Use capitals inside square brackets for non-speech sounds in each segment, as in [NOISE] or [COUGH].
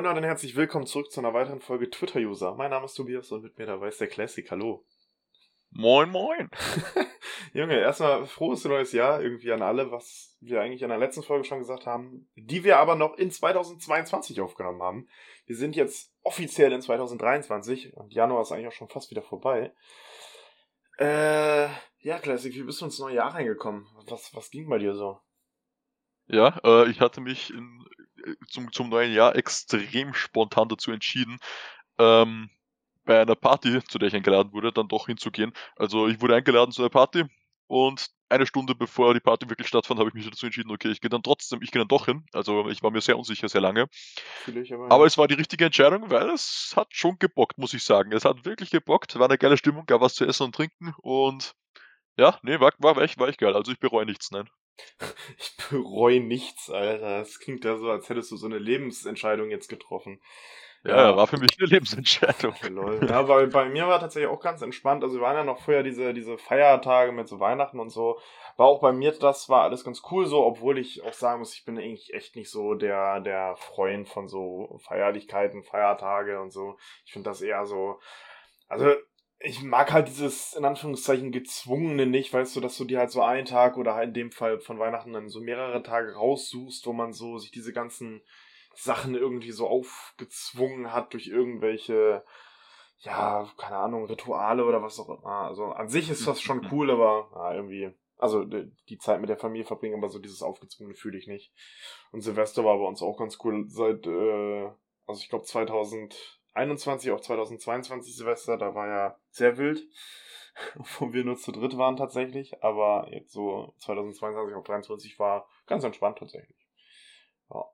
Moin und herzlich willkommen zurück zu einer weiteren Folge Twitter-User. Mein Name ist Tobias und mit mir dabei ist der Classic. Hallo. Moin, moin. [LAUGHS] Junge, erstmal frohes neues Jahr irgendwie an alle, was wir eigentlich in der letzten Folge schon gesagt haben, die wir aber noch in 2022 aufgenommen haben. Wir sind jetzt offiziell in 2023 und Januar ist eigentlich auch schon fast wieder vorbei. Äh, ja, Classic, wie bist du ins neue Jahr reingekommen? Was, was ging bei dir so? Ja, äh, ich hatte mich in, zum, zum neuen Jahr extrem spontan dazu entschieden, ähm, bei einer Party, zu der ich eingeladen wurde, dann doch hinzugehen. Also ich wurde eingeladen zu einer Party und eine Stunde bevor die Party wirklich stattfand, habe ich mich dazu entschieden, okay, ich gehe dann trotzdem, ich gehe dann doch hin. Also ich war mir sehr unsicher, sehr lange. Aber, aber es war die richtige Entscheidung, weil es hat schon gebockt, muss ich sagen. Es hat wirklich gebockt, war eine geile Stimmung, gab was zu essen und trinken und ja, nee, war, war, echt, war echt geil. Also ich bereue nichts, nein. [LAUGHS] Ich bereue nichts, Alter. Das klingt ja so, als hättest du so eine Lebensentscheidung jetzt getroffen. Ja, ja, war für mich eine Lebensentscheidung. Ja, weil bei mir war tatsächlich auch ganz entspannt. Also wir waren ja noch vorher diese, diese Feiertage mit so Weihnachten und so. War auch bei mir, das war alles ganz cool so, obwohl ich auch sagen muss, ich bin eigentlich echt nicht so der, der Freund von so Feierlichkeiten, Feiertage und so. Ich finde das eher so, also ich mag halt dieses, in Anführungszeichen, gezwungene nicht, weißt du, dass du dir halt so einen Tag oder in dem Fall von Weihnachten dann so mehrere Tage raussuchst, wo man so sich diese ganzen Sachen irgendwie so aufgezwungen hat durch irgendwelche, ja, keine Ahnung, Rituale oder was auch immer. Also an sich ist das schon cool, aber ja, irgendwie, also die Zeit mit der Familie verbringen, aber so dieses aufgezwungene fühle ich nicht. Und Silvester war bei uns auch ganz cool seit, äh, also ich glaube 2021 auf 2022 Silvester, da war ja sehr wild [LAUGHS] wo wir nur zu dritt waren tatsächlich, aber jetzt so 2022 auf 2023 war ganz entspannt tatsächlich. Ja.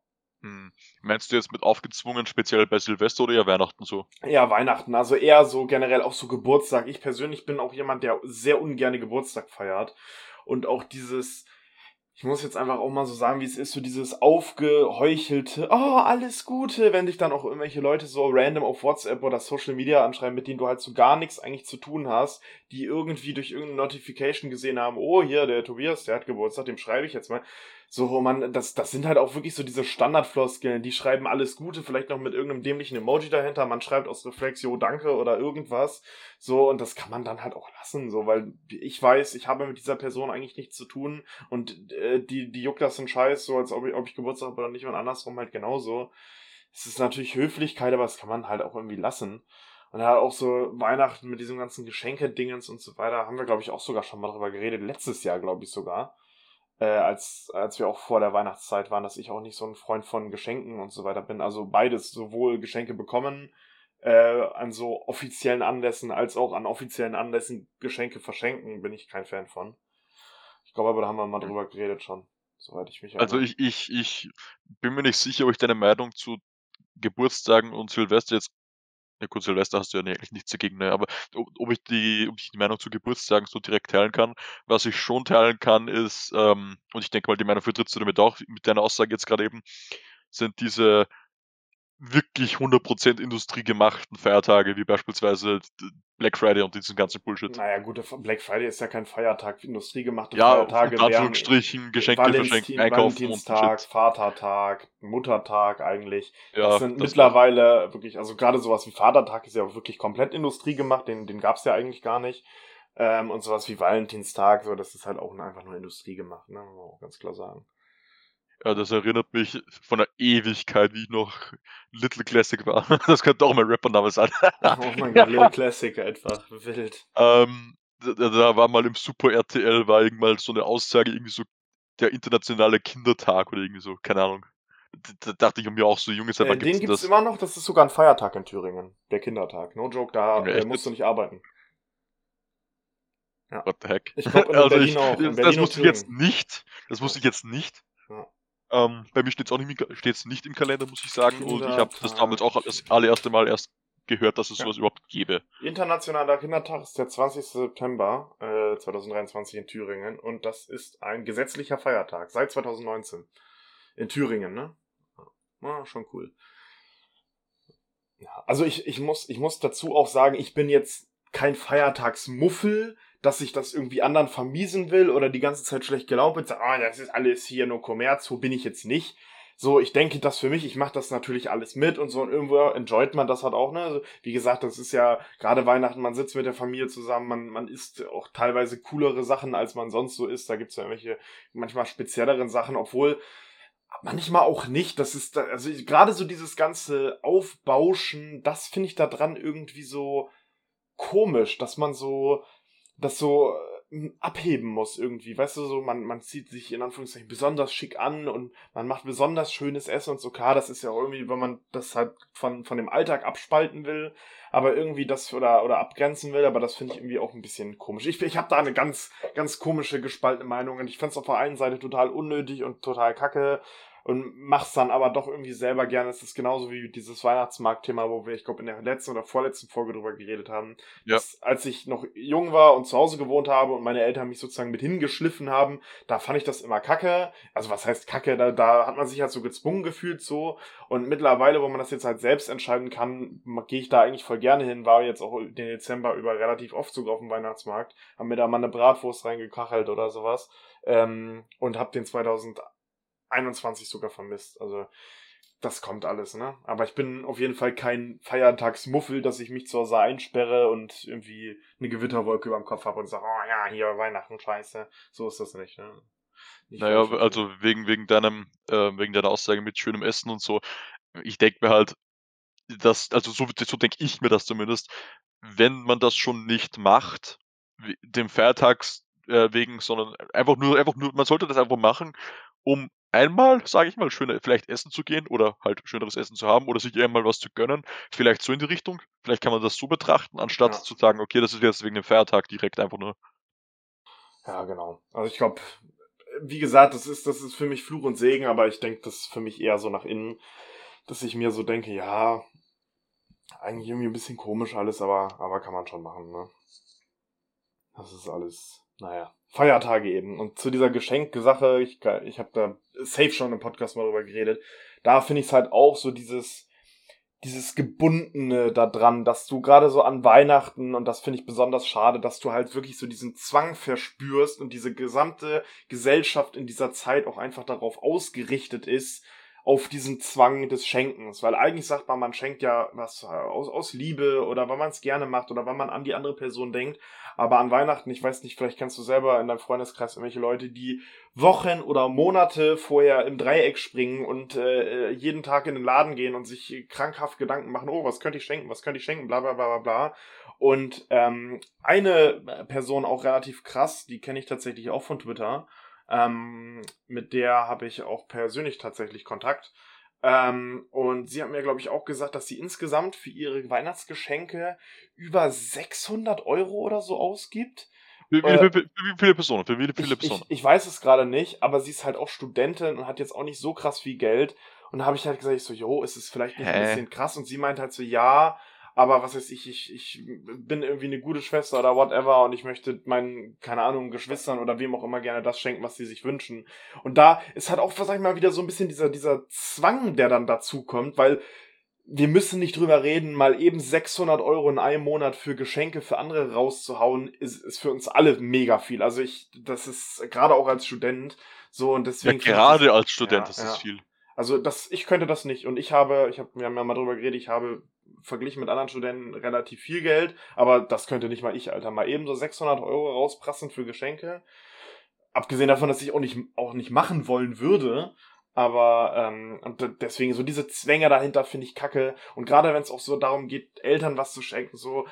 Hm. Meinst du jetzt mit aufgezwungen, speziell bei Silvester oder eher Weihnachten so? Ja, Weihnachten. Also eher so generell auch so Geburtstag. Ich persönlich bin auch jemand, der sehr ungern Geburtstag feiert. Und auch dieses, ich muss jetzt einfach auch mal so sagen, wie es ist, so dieses aufgeheuchelte, oh, alles Gute, wenn dich dann auch irgendwelche Leute so random auf WhatsApp oder Social Media anschreiben, mit denen du halt so gar nichts eigentlich zu tun hast, die irgendwie durch irgendeine Notification gesehen haben, oh, hier, der Tobias, der hat Geburtstag, dem schreibe ich jetzt mal. So, man, das, das sind halt auch wirklich so diese Standardfloskeln, die schreiben alles Gute, vielleicht noch mit irgendeinem dämlichen Emoji dahinter, man schreibt aus Reflex, jo, danke oder irgendwas. So, und das kann man dann halt auch lassen, so, weil ich weiß, ich habe mit dieser Person eigentlich nichts zu tun und äh, die, die juckt das einen Scheiß, so als ob ich, ob ich Geburtstag habe oder nicht und andersrum halt genauso. Es ist natürlich Höflichkeit, aber das kann man halt auch irgendwie lassen. Und halt auch so Weihnachten mit diesem ganzen Geschenke-Dingens und so weiter, haben wir, glaube ich, auch sogar schon mal drüber geredet. Letztes Jahr, glaube ich, sogar äh, als, als wir auch vor der Weihnachtszeit waren, dass ich auch nicht so ein Freund von Geschenken und so weiter bin. Also beides, sowohl Geschenke bekommen äh, an so offiziellen Anlässen als auch an offiziellen Anlässen Geschenke verschenken, bin ich kein Fan von. Ich glaube aber, da haben wir mal drüber geredet schon, soweit ich mich also erinnere. Also ich, ich, ich bin mir nicht sicher, ob ich deine Meinung zu Geburtstagen und Silvester jetzt ja gut, Silvester hast du ja eigentlich nichts dagegen, ne? aber ob ich die ob ich die Meinung zu Geburtstagen so direkt teilen kann. Was ich schon teilen kann, ist, ähm und ich denke mal, die Meinung vertrittst du damit auch mit deiner Aussage jetzt gerade eben, sind diese wirklich 100% industriegemachten Feiertage, wie beispielsweise Black Friday und diesen ganzen Bullshit. Naja, gut, Black Friday ist ja kein Feiertag, industriegemachte ja, Feiertage. Ja, Anführungsstrichen, Geschenke Valentin, verschenken, einkaufen Valentinstag, Vatertag, Muttertag eigentlich. Ja, das sind das mittlerweile wirklich, also gerade sowas wie Vatertag ist ja auch wirklich komplett industriegemacht, den, den gab es ja eigentlich gar nicht. Ähm, und sowas wie Valentinstag, so, das ist halt auch einfach nur Industrie gemacht, ne, muss man auch ganz klar sagen. Ja, das erinnert mich von der Ewigkeit, wie ich noch Little Classic war. [LAUGHS] Das könnte auch mein Rappername sein. oh mein Gott, Little Classic einfach, wild. [LAUGHS] Ähm, da, da, war mal im Super RTL, war irgendwann so eine Aussage, irgendwie so der internationale Kindertag oder irgendwie so, keine Ahnung. Da, dachte ich mir auch so, Junge, seit äh, Den gibt es immer noch, das ist sogar ein Feiertag in Thüringen, der Kindertag. No joke, da äh, musst du nicht arbeiten. Ja. What the heck? Ich glaube in [LAUGHS] also Berlin ich, auch. In Berlin das wusste ich jetzt nicht. Das wusste ich jetzt nicht. Ähm, bei mir steht es auch nicht, steht's nicht im Kalender, muss ich sagen. Und ich habe das damals auch das allererste Mal erst gehört, dass es ja. sowas überhaupt gäbe. Internationaler Kindertag ist der 20. September äh, 2023 in Thüringen und das ist ein gesetzlicher Feiertag seit 2019 in Thüringen, ne? Ja, schon cool. Ja, also ich, ich, muss, ich muss dazu auch sagen, ich bin jetzt kein Feiertagsmuffel, dass ich das irgendwie anderen vermiesen will oder die ganze Zeit schlecht gelaunt bin, sage, ah, das ist alles hier nur Kommerz, so bin ich jetzt nicht. so, ich denke das für mich, ich mache das natürlich alles mit und so und irgendwo enjoyt man das halt auch, ne? Also, wie gesagt, das ist ja gerade Weihnachten, man sitzt mit der Familie zusammen, man, man isst auch teilweise coolere Sachen, als man sonst so isst. Da gibt's ja irgendwelche manchmal spezielleren Sachen, obwohl manchmal auch nicht. Das ist, also gerade so dieses ganze Aufbauschen, das finde ich da dran irgendwie so komisch, dass man so, das so abheben muss irgendwie. Weißt du, so man, man zieht sich in Anführungszeichen besonders schick an und man macht besonders schönes Essen und so. Klar, das ist ja irgendwie, wenn man das halt von, von dem Alltag abspalten will, aber irgendwie das oder, oder abgrenzen will, aber das finde ich irgendwie auch ein bisschen komisch. Ich, ich habe da eine ganz, ganz komische gespaltene Meinung und ich fände es auf der einen Seite total unnötig und total kacke und mach's dann aber doch irgendwie selber gerne. Es ist genauso wie dieses Weihnachtsmarkt-Thema, wo wir, ich glaube, in der letzten oder vorletzten Folge drüber geredet haben. Ja. Dass, als ich noch jung war und zu Hause gewohnt habe und meine Eltern mich sozusagen mit hingeschliffen haben, da fand ich das immer kacke. Also was heißt kacke? Da, da hat man sich halt so gezwungen gefühlt so. Und mittlerweile, wo man das jetzt halt selbst entscheiden kann, gehe ich da eigentlich voll gerne hin. War jetzt auch den Dezember über relativ oft sogar auf dem Weihnachtsmarkt. Haben mir da mal eine Bratwurst reingekachelt oder sowas. Ähm, und hab den 2000 21 sogar vermisst. Also das kommt alles, ne? Aber ich bin auf jeden Fall kein Feiertagsmuffel, dass ich mich zu Hause einsperre und irgendwie eine Gewitterwolke über dem Kopf habe und sage, oh ja, hier Weihnachten, scheiße. So ist das nicht, ne? Nicht naja, also wegen, wegen deinem, äh, wegen deiner Aussage mit schönem Essen und so, ich denke mir halt, dass, also so, so denke ich mir das zumindest, wenn man das schon nicht macht, dem Feiertags äh, wegen, sondern einfach nur, einfach nur, man sollte das einfach machen, um einmal, sage ich mal, schöner vielleicht essen zu gehen oder halt schöneres Essen zu haben oder sich einmal was zu gönnen. Vielleicht so in die Richtung. Vielleicht kann man das so betrachten, anstatt ja. zu sagen, okay, das ist jetzt wegen dem Feiertag direkt einfach nur. Ja, genau. Also ich glaube, wie gesagt, das ist, das ist für mich Fluch und Segen, aber ich denke, das ist für mich eher so nach innen, dass ich mir so denke, ja, eigentlich irgendwie ein bisschen komisch alles, aber, aber kann man schon machen, ne? Das ist alles, naja. Feiertage eben. Und zu dieser Geschenksache, ich, ich habe da safe schon im Podcast mal drüber geredet, da finde ich es halt auch so dieses, dieses Gebundene da dran, dass du gerade so an Weihnachten, und das finde ich besonders schade, dass du halt wirklich so diesen Zwang verspürst und diese gesamte Gesellschaft in dieser Zeit auch einfach darauf ausgerichtet ist, auf diesen Zwang des Schenkens. Weil eigentlich sagt man, man schenkt ja was aus, aus Liebe oder weil man es gerne macht oder weil man an die andere Person denkt. Aber an Weihnachten, ich weiß nicht, vielleicht kennst du selber in deinem Freundeskreis irgendwelche Leute, die Wochen oder Monate vorher im Dreieck springen und äh, jeden Tag in den Laden gehen und sich krankhaft Gedanken machen, oh, was könnte ich schenken, was könnte ich schenken, bla bla bla bla bla. Und ähm, eine Person auch relativ krass, die kenne ich tatsächlich auch von Twitter, ähm, mit der habe ich auch persönlich tatsächlich Kontakt. Ähm, und sie hat mir, glaube ich, auch gesagt, dass sie insgesamt für ihre Weihnachtsgeschenke über 600 Euro oder so ausgibt. Wie, wie, äh, wie, wie viele Personen? Für wie viele Personen? Ich, ich, weiß es gerade nicht, aber sie ist halt auch Studentin und hat jetzt auch nicht so krass viel Geld. Und da habe ich halt gesagt, ich so, jo, ist es vielleicht nicht Hä? ein bisschen krass? Und sie meint halt so, ja, aber was weiß ich, ich, ich bin irgendwie eine gute Schwester oder whatever und ich möchte meinen, keine Ahnung, Geschwistern oder wem auch immer gerne das schenken, was sie sich wünschen. Und da ist halt auch, sag ich mal, wieder so ein bisschen dieser, dieser Zwang, der dann dazu kommt, weil wir müssen nicht drüber reden, mal eben 600 Euro in einem Monat für Geschenke für andere rauszuhauen, ist, ist für uns alle mega viel. Also ich, das ist gerade auch als Student so und deswegen. Ja, gerade als Student ja, ist das ja. viel. Also das, ich könnte das nicht. Und ich habe, ich habe, wir haben ja mal drüber geredet, ich habe verglichen mit anderen Studenten relativ viel Geld, aber das könnte nicht mal ich, Alter. Mal eben so 600 Euro rausprassen für Geschenke. Abgesehen davon, dass ich auch nicht, auch nicht machen wollen würde. Aber ähm, und deswegen so diese Zwänge dahinter finde ich kacke. Und gerade wenn es auch so darum geht, Eltern was zu schenken, so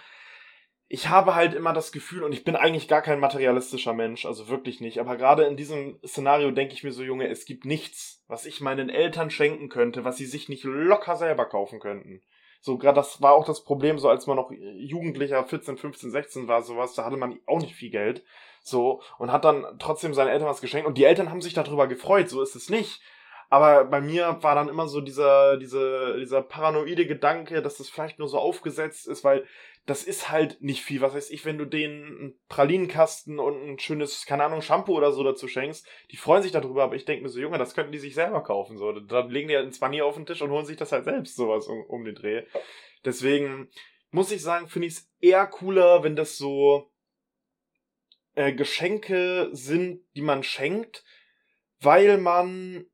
ich habe halt immer das Gefühl, und ich bin eigentlich gar kein materialistischer Mensch, also wirklich nicht, aber gerade in diesem Szenario denke ich mir so, Junge, es gibt nichts, was ich meinen Eltern schenken könnte, was sie sich nicht locker selber kaufen könnten. So, gerade das war auch das Problem, so als man noch Jugendlicher, 14, 15, 16 war, sowas, da hatte man auch nicht viel Geld. So, und hat dann trotzdem seinen Eltern was geschenkt. Und die Eltern haben sich darüber gefreut, so ist es nicht. Aber bei mir war dann immer so dieser, dieser, dieser paranoide Gedanke, dass das vielleicht nur so aufgesetzt ist, weil das ist halt nicht viel. Was weiß ich, wenn du denen einen Pralinenkasten und ein schönes, keine Ahnung, Shampoo oder so dazu schenkst, die freuen sich darüber, aber ich denke mir so, Junge, das könnten die sich selber kaufen. So. Dann legen die halt ein Zwanni auf den Tisch und holen sich das halt selbst sowas um, um den Dreh. Deswegen muss ich sagen, finde ich es eher cooler, wenn das so äh, Geschenke sind, die man schenkt, weil man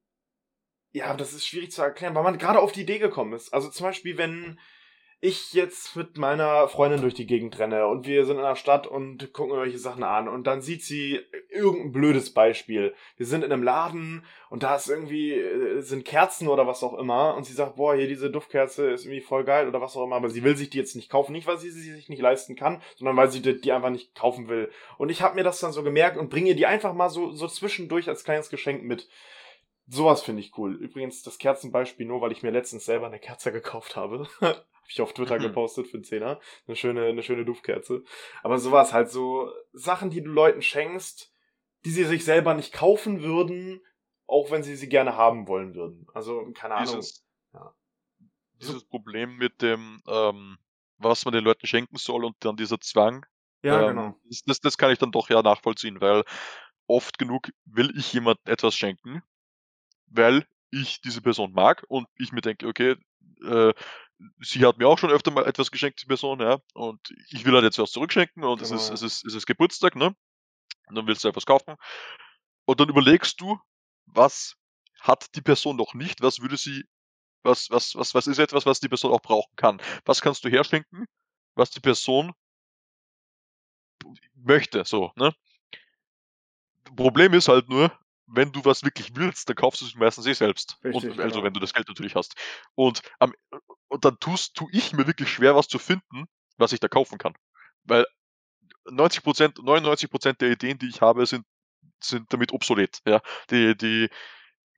ja, das ist schwierig zu erklären, weil man gerade auf die Idee gekommen ist. Also zum Beispiel, wenn ich jetzt mit meiner Freundin durch die Gegend renne und wir sind in der Stadt und gucken irgendwelche Sachen an und dann sieht sie irgendein blödes Beispiel. Wir sind in einem Laden und da ist irgendwie, äh, sind Kerzen oder was auch immer und sie sagt, boah, hier diese Duftkerze ist irgendwie voll geil oder was auch immer, aber sie will sich die jetzt nicht kaufen. Nicht, weil sie sie sich nicht leisten kann, sondern weil sie die einfach nicht kaufen will. Und ich habe mir das dann so gemerkt und bringe die einfach mal so, so zwischendurch als kleines Geschenk mit. Sowas finde ich cool. Übrigens, das Kerzenbeispiel nur, weil ich mir letztens selber eine Kerze gekauft habe. [LAUGHS] ich auf Twitter mhm. gepostet für einen Zehner. Eine schöne, eine schöne Duftkerze. Aber sowas halt so Sachen, die du Leuten schenkst, die sie sich selber nicht kaufen würden, auch wenn sie sie gerne haben wollen würden. Also, keine Ahnung. Dieses, ja. dieses Problem mit dem, ähm, was man den Leuten schenken soll und dann dieser Zwang. Ja, ähm, genau. Das, das, das kann ich dann doch ja nachvollziehen, weil oft genug will ich jemand etwas schenken, weil ich diese Person mag und ich mir denke, okay, äh, sie hat mir auch schon öfter mal etwas geschenkt, die Person, ja, und ich will halt jetzt was zurückschenken und genau. es, ist, es, ist, es ist Geburtstag, ne? Und dann willst du etwas kaufen. Und dann überlegst du, was hat die Person noch nicht, was würde sie, was, was, was, was ist etwas, was die Person auch brauchen kann? Was kannst du herschenken, was die Person möchte, so, ne? Problem ist halt nur, wenn du was wirklich willst, dann kaufst du es meistens eh selbst. Richtig, und, also genau. wenn du das Geld natürlich hast. Und, ähm, und dann tust, tu ich mir wirklich schwer, was zu finden, was ich da kaufen kann. Weil 90 99% der Ideen, die ich habe, sind, sind damit obsolet. Ja? Die, die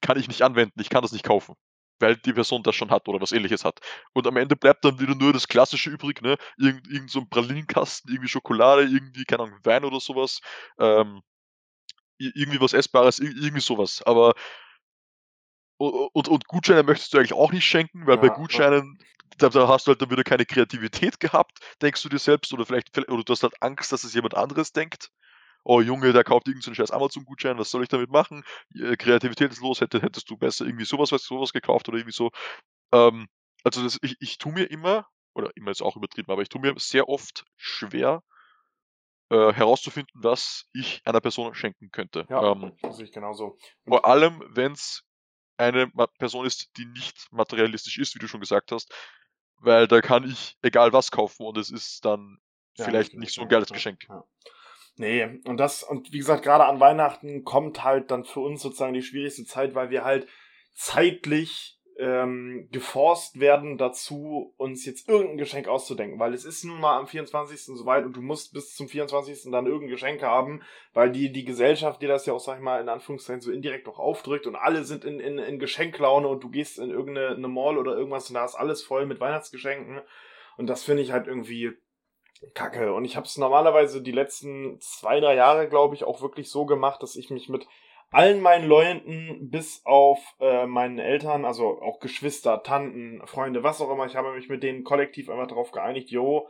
kann ich nicht anwenden, ich kann das nicht kaufen. Weil die Person das schon hat oder was ähnliches hat. Und am Ende bleibt dann wieder nur das Klassische übrig, ne? Irgend, irgend so ein Pralinenkasten, irgendwie Schokolade, irgendwie, keine Ahnung, Wein oder sowas. Ähm, irgendwie was Essbares, irgendwie sowas. Aber und, und Gutscheine möchtest du eigentlich auch nicht schenken, weil ja, bei Gutscheinen, da, da, hast du halt dann wieder keine Kreativität gehabt, denkst du dir selbst, oder vielleicht, oder du hast halt Angst, dass es jemand anderes denkt. Oh Junge, der kauft irgendeinen so scheiß Amazon-Gutschein, was soll ich damit machen? Kreativität ist los, hätte, hättest du besser irgendwie sowas, was, sowas gekauft oder irgendwie so. Ähm, also das, ich, ich tue mir immer, oder immer ist auch übertrieben, aber ich tue mir sehr oft schwer, äh, herauszufinden, was ich einer Person schenken könnte. Ja, ähm, das sehe ich genauso. Und vor allem, wenn es eine Person ist, die nicht materialistisch ist, wie du schon gesagt hast, weil da kann ich egal was kaufen und es ist dann ja, vielleicht nicht so ein geiles Geschenk. Ja. Nee, und das, und wie gesagt, gerade an Weihnachten kommt halt dann für uns sozusagen die schwierigste Zeit, weil wir halt zeitlich ähm, geforst werden dazu, uns jetzt irgendein Geschenk auszudenken, weil es ist nun mal am 24. soweit und du musst bis zum 24. dann irgendein Geschenk haben, weil die, die Gesellschaft dir das ja auch, sag ich mal, in Anführungszeichen so indirekt auch aufdrückt und alle sind in, in, in Geschenklaune und du gehst in irgendeine Mall oder irgendwas und da ist alles voll mit Weihnachtsgeschenken und das finde ich halt irgendwie kacke und ich habe es normalerweise die letzten zwei, drei Jahre, glaube ich, auch wirklich so gemacht, dass ich mich mit allen meinen Leuten, bis auf äh, meinen Eltern, also auch Geschwister, Tanten, Freunde, was auch immer, ich habe mich mit denen kollektiv einfach darauf geeinigt, jo,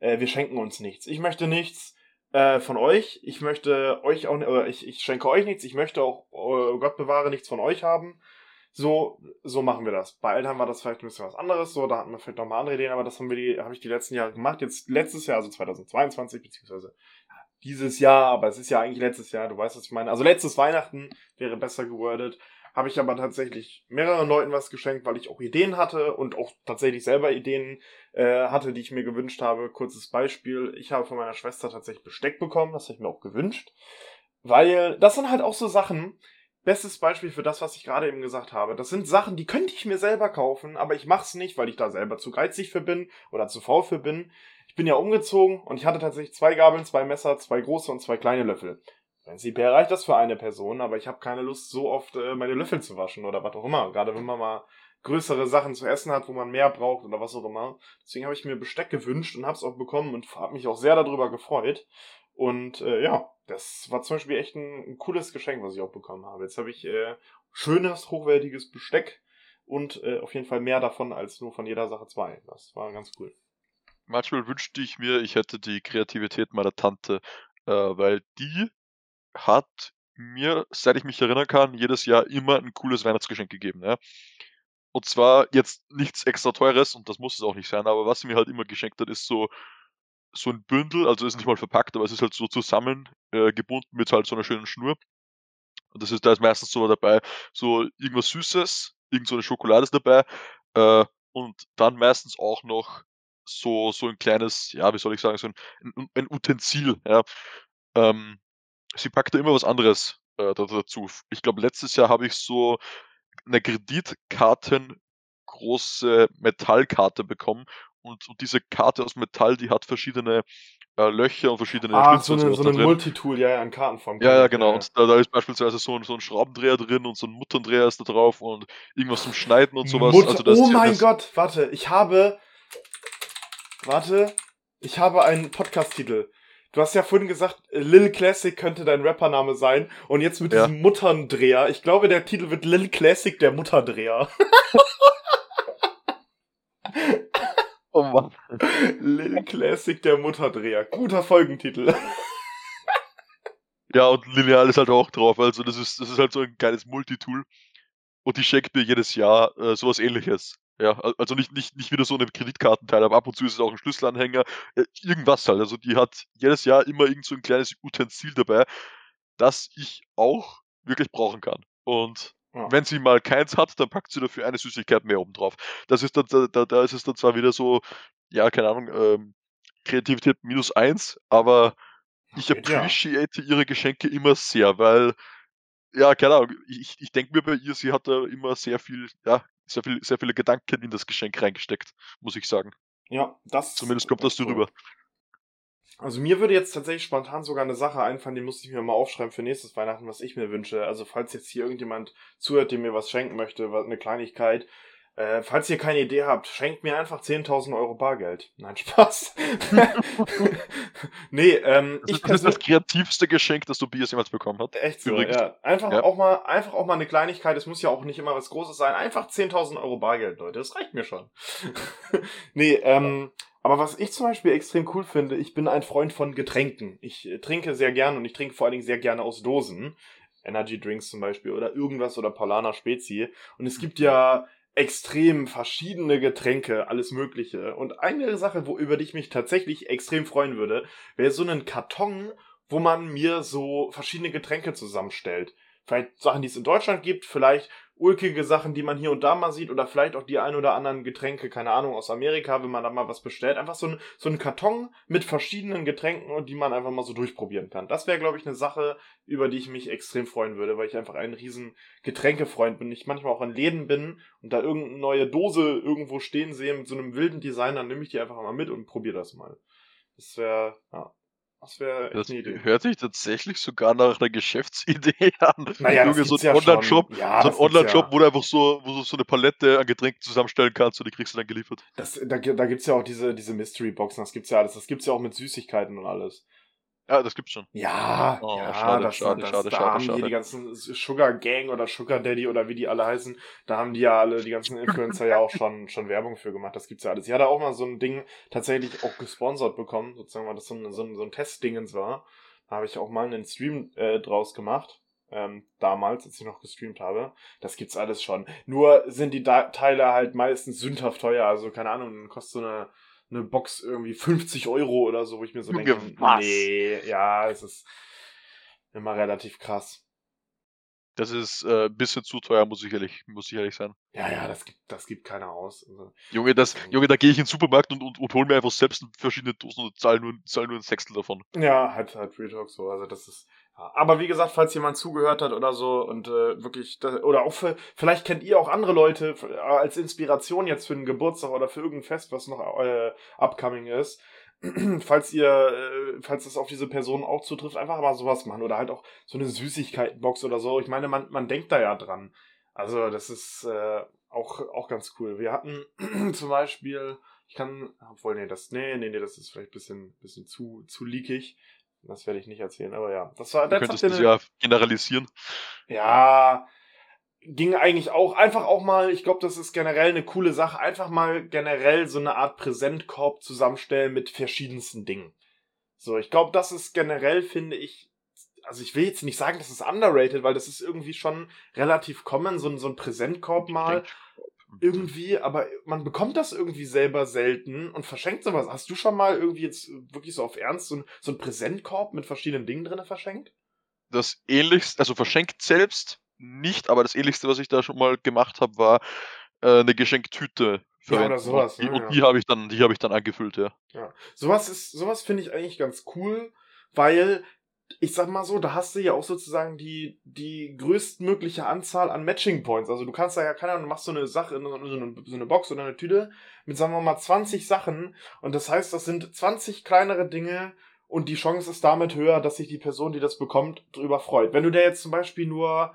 äh, wir schenken uns nichts. Ich möchte nichts äh, von euch, ich möchte euch auch, oder ich, ich schenke euch nichts, ich möchte auch, äh, Gott bewahre, nichts von euch haben. So, so machen wir das. Bei Eltern war das vielleicht ein bisschen was anderes, so, da hatten wir vielleicht nochmal andere Ideen, aber das haben wir die, habe ich die letzten Jahre gemacht. Jetzt letztes Jahr, also 2022, beziehungsweise dieses Jahr, aber es ist ja eigentlich letztes Jahr, du weißt, was ich meine. Also letztes Weihnachten wäre besser gewordet. Habe ich aber tatsächlich mehreren Leuten was geschenkt, weil ich auch Ideen hatte und auch tatsächlich selber Ideen äh, hatte, die ich mir gewünscht habe. Kurzes Beispiel, ich habe von meiner Schwester tatsächlich Besteck bekommen, das habe ich mir auch gewünscht. Weil das sind halt auch so Sachen, bestes Beispiel für das, was ich gerade eben gesagt habe. Das sind Sachen, die könnte ich mir selber kaufen, aber ich mach's nicht, weil ich da selber zu geizig für bin oder zu faul für bin. Ich bin ja umgezogen und ich hatte tatsächlich zwei Gabeln, zwei Messer, zwei große und zwei kleine Löffel. Prinzipiell reicht das für eine Person, aber ich habe keine Lust, so oft äh, meine Löffel zu waschen oder was auch immer. Gerade wenn man mal größere Sachen zu essen hat, wo man mehr braucht oder was auch immer. Deswegen habe ich mir Besteck gewünscht und habe es auch bekommen und habe mich auch sehr darüber gefreut. Und äh, ja, das war zum Beispiel echt ein, ein, cooles Geschenk, was ich auch bekommen habe. Jetzt habe ich äh, schönes, hochwertiges Besteck und äh, auf jeden Fall mehr davon als nur von jeder Sache zwei. Das war ganz cool manchmal wünschte ich mir, ich hätte die Kreativität meiner Tante, äh, weil die hat mir, seit ich mich erinnern kann, jedes Jahr immer ein cooles Weihnachtsgeschenk gegeben. Ja? Und zwar jetzt nichts extra teures, und das muss es auch nicht sein, aber was sie mir halt immer geschenkt hat, ist so, so ein Bündel, also ist nicht mal verpackt, aber es ist halt so zusammen äh, mit halt so einer schönen Schnur. Und das ist, da ist meistens so dabei, so irgendwas Süßes, irgend so eine Schokolade ist dabei äh, und dann meistens auch noch so, so ein kleines, ja, wie soll ich sagen, so ein, ein, Utensil. Ja. Ähm, sie packt da immer was anderes äh, dazu. Ich glaube, letztes Jahr habe ich so eine Kreditkarten große Metallkarte bekommen und, und diese Karte aus Metall, die hat verschiedene äh, Löcher und verschiedene ah, so eine, so ein Multitool, ja, ja, ein Kartenform. Ja, ja, genau. Ja. Und da, da, ist beispielsweise so ein, so ein Schraubendreher drin und so ein Mutterdreher ist da drauf und irgendwas zum Schneiden und sowas. Mutter also oh mein Gott, warte, ich habe. Warte, ich habe einen Podcast-Titel. Du hast ja vorhin gesagt, Lil Classic könnte dein Rappername sein. Und jetzt mit ja. diesem Mutterndreher. Ich glaube, der Titel wird Lil Classic, der Mutterdreher. [LAUGHS] Oh Mann. Lil Classic, der Mutterdreher. Guter Folgentitel. Ja, und Lineal ist halt auch drauf. Also das ist, das ist halt so ein geiles Multitool. Und die schenkt mir jedes Jahr äh, sowas ähnliches. Ja, also nicht, nicht, nicht wieder so eine Kreditkartenteil, aber ab und zu ist es auch ein Schlüsselanhänger. Äh, irgendwas halt. Also die hat jedes Jahr immer irgend so ein kleines Utensil dabei, das ich auch wirklich brauchen kann. Und ja. Wenn sie mal keins hat, dann packt sie dafür eine Süßigkeit mehr oben drauf. Das ist dann, da, da ist es dann zwar wieder so, ja, keine Ahnung, ähm, Kreativität minus eins, aber ich appreciate ja. ihre Geschenke immer sehr, weil, ja, keine Ahnung, ich, ich denke mir bei ihr, sie hat da immer sehr viel, ja, sehr, viel, sehr viele Gedanken in das Geschenk reingesteckt, muss ich sagen. Ja, das. Zumindest kommt das so rüber. Also mir würde jetzt tatsächlich spontan sogar eine Sache einfallen, die muss ich mir mal aufschreiben für nächstes Weihnachten, was ich mir wünsche. Also falls jetzt hier irgendjemand zuhört, der mir was schenken möchte, eine Kleinigkeit, äh, falls ihr keine Idee habt, schenkt mir einfach 10.000 Euro Bargeld. Nein, [LAUGHS] Spaß. [LAUGHS] nee, ähm, das ich ist das kreativste Geschenk, das Tobias jemals bekommen hat. Echt so, Übrigens. ja. Einfach ja. auch mal, einfach auch mal eine Kleinigkeit. Es muss ja auch nicht immer was Großes sein. Einfach 10.000 Euro Bargeld, Leute. Das reicht mir schon. [LAUGHS] nee, ähm, aber was ich zum Beispiel extrem cool finde, ich bin ein Freund von Getränken. Ich äh, trinke sehr gerne und ich trinke vor allen Dingen sehr gerne aus Dosen. Energy Drinks zum Beispiel oder irgendwas oder Paulaner Spezi. Und es gibt ja extrem verschiedene Getränke, alles Mögliche. Und eine Sache, wo, über die ich mich tatsächlich extrem freuen würde, wäre so ein Karton, wo man mir so verschiedene Getränke zusammenstellt. Vielleicht Sachen, die es in Deutschland gibt, vielleicht ulkige Sachen, die man hier und da mal sieht, oder vielleicht auch die ein oder anderen Getränke, keine Ahnung, aus Amerika, wenn man da mal was bestellt. Einfach so ein, so ein Karton mit verschiedenen Getränken, die man einfach mal so durchprobieren kann. Das wäre, glaube ich, eine Sache, über die ich mich extrem freuen würde, weil ich einfach ein riesen Getränkefreund bin. Ich manchmal auch in Läden bin und da irgendeine neue Dose irgendwo stehen sehe mit so einem wilden Design, dann nehme ich die einfach mal mit und probiere das mal. Das wäre, ja, das wäre Das eine Idee. hört sich tatsächlich sogar nach einer Geschäftsidee [LAUGHS] an. Naja, Junge, so ein ja Online-Shop, ja, so ein Online-Shop, ja. wo du einfach so, wo du so eine Palette an Getränken zusammenstellen kannst und die kriegst du dann geliefert. Das, da da gibt es ja auch diese, diese Mystery-Boxen, das gibt's ja alles. Das gibt's ja auch mit Süßigkeiten und alles. Ja, das gibt's schon. Ja, oh, ja, schade, das, schade, das, schade, da schade, haben schade. die ganzen Sugar Gang oder Sugar Daddy oder wie die alle heißen, da haben die ja alle, die ganzen Influencer ja auch schon, schon Werbung für gemacht. Das gibt's ja alles. Ich hatte auch mal so ein Ding tatsächlich auch gesponsert bekommen, sozusagen, weil das so ein, so ein, so ein Testdingens war. Da habe ich auch mal einen Stream äh, draus gemacht. Ähm, damals, als ich noch gestreamt habe. Das gibt's alles schon. Nur sind die da Teile halt meistens sündhaft teuer. Also, keine Ahnung, kostet so eine eine Box irgendwie 50 Euro oder so, wo ich mir so denke, was? nee, ja, es ist immer relativ krass. Das ist äh, ein bisschen zu teuer, muss ich ehrlich, muss ich ehrlich sein. Ja, ja, das gibt, das gibt keiner aus. Also, Junge, das, Junge, da gehe ich in den Supermarkt und, und, und hole mir einfach selbst verschiedene Dosen und zahle nur, zahl nur ein Sechstel davon. Ja, halt, halt Real Talk so. Also das ist, aber wie gesagt, falls jemand zugehört hat oder so und äh, wirklich, das, oder auch für, vielleicht kennt ihr auch andere Leute für, als Inspiration jetzt für einen Geburtstag oder für irgendein Fest, was noch äh, upcoming ist. [CLEARS THROAT] falls ihr, äh, falls es auf diese Person auch zutrifft, einfach mal sowas machen oder halt auch so eine Süßigkeitenbox oder so. Ich meine, man, man denkt da ja dran. Also das ist äh, auch, auch ganz cool. Wir hatten [CLEARS THROAT] zum Beispiel, ich kann, obwohl, nee, das, nee, nee, nee, das ist vielleicht ein bisschen, bisschen zu, zu leakig. Das werde ich nicht erzählen, aber ja. Das war, du könntest das ja generalisieren. Ja, ging eigentlich auch einfach auch mal, ich glaube, das ist generell eine coole Sache, einfach mal generell so eine Art Präsentkorb zusammenstellen mit verschiedensten Dingen. So, ich glaube, das ist generell, finde ich, also ich will jetzt nicht sagen, das ist underrated, weil das ist irgendwie schon relativ common, so, so ein Präsentkorb mal irgendwie, aber man bekommt das irgendwie selber selten und verschenkt sowas. Hast du schon mal irgendwie jetzt wirklich so auf Ernst so, ein, so einen Präsentkorb mit verschiedenen Dingen drin verschenkt? Das ähnlichste, also verschenkt selbst nicht, aber das ähnlichste, was ich da schon mal gemacht habe, war äh, eine Geschenktüte Ja, oder sowas, Und die, ne, und ja. die habe ich dann, die habe ich dann angefüllt, ja. Ja. Sowas ist, sowas finde ich eigentlich ganz cool, weil ich sag mal so, da hast du ja auch sozusagen die, die größtmögliche Anzahl an Matching Points. Also du kannst da ja, keine Ahnung, du machst so eine Sache, so eine, so eine Box oder eine Tüte mit, sagen wir mal, 20 Sachen. Und das heißt, das sind 20 kleinere Dinge und die Chance ist damit höher, dass sich die Person, die das bekommt, drüber freut. Wenn du der jetzt zum Beispiel nur,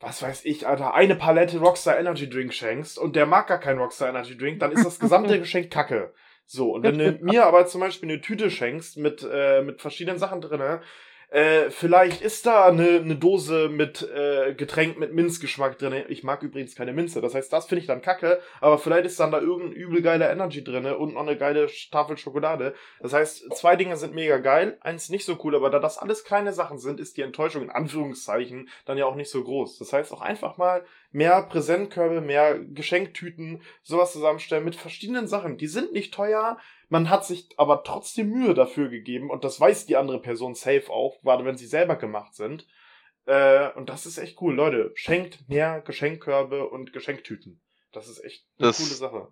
was weiß ich, Alter, eine Palette Rockstar Energy Drink schenkst und der mag gar keinen Rockstar Energy Drink, dann ist das gesamte [LAUGHS] Geschenk Kacke. So, und wenn du mir aber zum Beispiel eine Tüte schenkst mit, äh, mit verschiedenen Sachen drinne, äh, vielleicht ist da eine, eine Dose mit äh, Getränk mit Minzgeschmack drinne. Ich mag übrigens keine Minze, das heißt, das finde ich dann kacke, aber vielleicht ist dann da irgendein übel geiler Energy drinne und noch eine geile Tafel Schokolade. Das heißt, zwei Dinge sind mega geil, eins nicht so cool, aber da das alles kleine Sachen sind, ist die Enttäuschung in Anführungszeichen dann ja auch nicht so groß. Das heißt, auch einfach mal mehr Präsentkörbe, mehr Geschenktüten, sowas zusammenstellen mit verschiedenen Sachen. Die sind nicht teuer, man hat sich aber trotzdem Mühe dafür gegeben und das weiß die andere Person safe auch, gerade wenn sie selber gemacht sind. Äh, und das ist echt cool. Leute, schenkt mehr Geschenkkörbe und Geschenktüten. Das ist echt eine Das- coole Sache.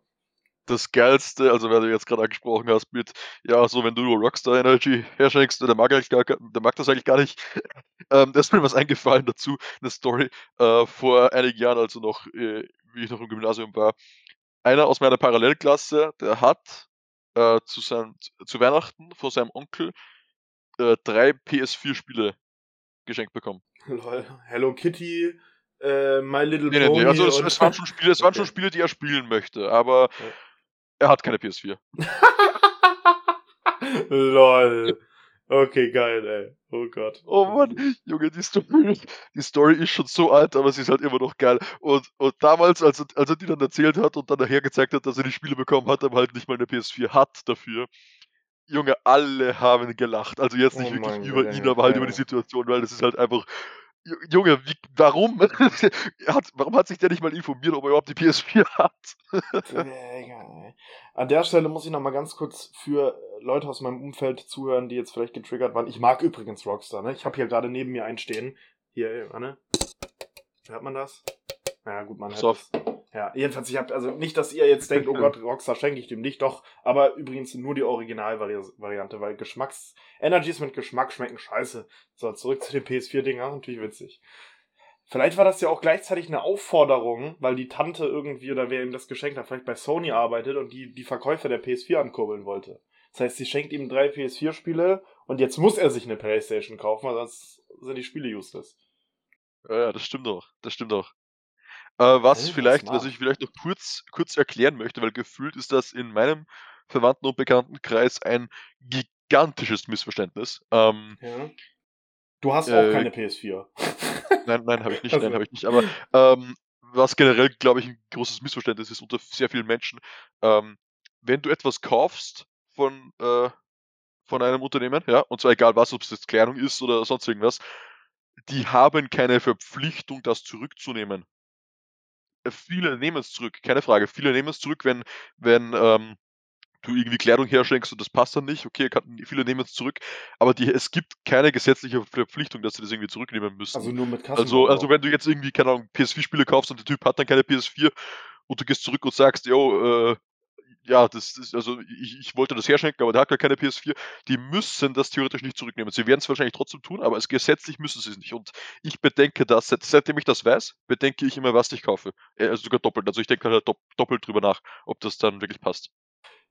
Das Geilste, also weil du jetzt gerade angesprochen hast mit, ja, so wenn du nur Rockstar Energy herschenkst, der mag, eigentlich gar, der mag das eigentlich gar nicht. [LAUGHS] Ähm, da ist mir was eingefallen dazu, eine Story äh, vor einigen Jahren, also noch, äh, wie ich noch im Gymnasium war. Einer aus meiner Parallelklasse, der hat äh, zu, seinem, zu Weihnachten von seinem Onkel äh, drei PS4-Spiele geschenkt bekommen. Lol. Hello Kitty, äh, My Little Nee, nee, Pony. nee, also es, es waren schon Spiele, es waren schon Okay. Spiele, die er spielen möchte, aber Ja. er hat keine PS4. [LAUGHS] Lol. Okay, geil, ey. Oh Gott. Oh Mann, Junge, die Story, [LAUGHS] die Story ist schon so alt, aber sie ist halt immer noch geil. Und, und damals, als er, als er die dann erzählt hat und dann nachher gezeigt hat, dass er die Spiele bekommen hat, aber halt nicht mal eine PS4 hat dafür. Junge, alle haben gelacht. Also jetzt nicht Oh wirklich über Gott, ihn, aber halt ja. über die Situation, weil das ist halt einfach. Ju- Junge, wie, warum? [LAUGHS] hat, warum hat sich der nicht mal informiert, ob er überhaupt die PS4 hat? An der Stelle muss ich noch mal ganz kurz für Leute aus meinem Umfeld zuhören, die jetzt vielleicht getriggert waren. Ich mag übrigens Rockstar, ne? Ich habe hier gerade neben mir einen stehen. Hier, warte. Hört man das? Ja, gut, man hört Soft. das. Ja, jedenfalls, ich habe also nicht, dass ihr jetzt denkt, oh Gott, [LAUGHS] Rockstar schenke ich dem nicht, doch, aber übrigens nur die Originalvariante, weil Geschmacks Energies mit Geschmack schmecken scheiße. So, zurück zu den PS4-Dingern, natürlich witzig. Vielleicht war das ja auch gleichzeitig eine Aufforderung, weil die Tante irgendwie oder wer ihm das geschenkt hat, vielleicht bei Sony arbeitet und die die Verkäufer der PS4 ankurbeln wollte. Das heißt, sie schenkt ihm drei PS4-Spiele und jetzt muss er sich eine Playstation kaufen, weil sonst sind die Spiele useless. Ja, ja, das stimmt auch. Das stimmt auch. Äh, was Alter, vielleicht, was ich vielleicht noch kurz, kurz erklären möchte, weil gefühlt ist das in meinem Verwandten- und Bekanntenkreis ein gigantisches Missverständnis. Ähm, Ja. Du hast auch Äh, keine PS4. [LAUGHS] nein, nein, habe ich nicht, Also. nein, habe ich nicht. Aber ähm, was generell, glaube ich, ein großes Missverständnis ist unter sehr vielen Menschen, ähm, wenn du etwas kaufst von, äh, von einem Unternehmen, ja, und zwar egal was, ob es jetzt Kleidung ist oder sonst irgendwas, die haben keine Verpflichtung, das zurückzunehmen. Viele nehmen es zurück, keine Frage. Viele nehmen es zurück, wenn, wenn ähm, du irgendwie Kleidung herschenkst und das passt dann nicht. Okay, kann, viele nehmen es zurück, aber die, es gibt keine gesetzliche Verpflichtung, dass sie das irgendwie zurücknehmen müssen. Also nur mit Also, also wenn du jetzt irgendwie, keine Ahnung, PS4-Spiele kaufst und der Typ hat dann keine PS4 und du gehst zurück und sagst, yo, äh, ja, das ist, also ich, ich wollte das herschenken, aber der hat gar keine PS4, die müssen das theoretisch nicht zurücknehmen. Sie werden es wahrscheinlich trotzdem tun, aber es gesetzlich müssen sie es nicht. Und ich bedenke das, seit, seitdem ich das weiß, bedenke ich immer, was ich kaufe. Äh, Also sogar doppelt. Also ich denke halt dopp, doppelt drüber nach, ob das dann wirklich passt.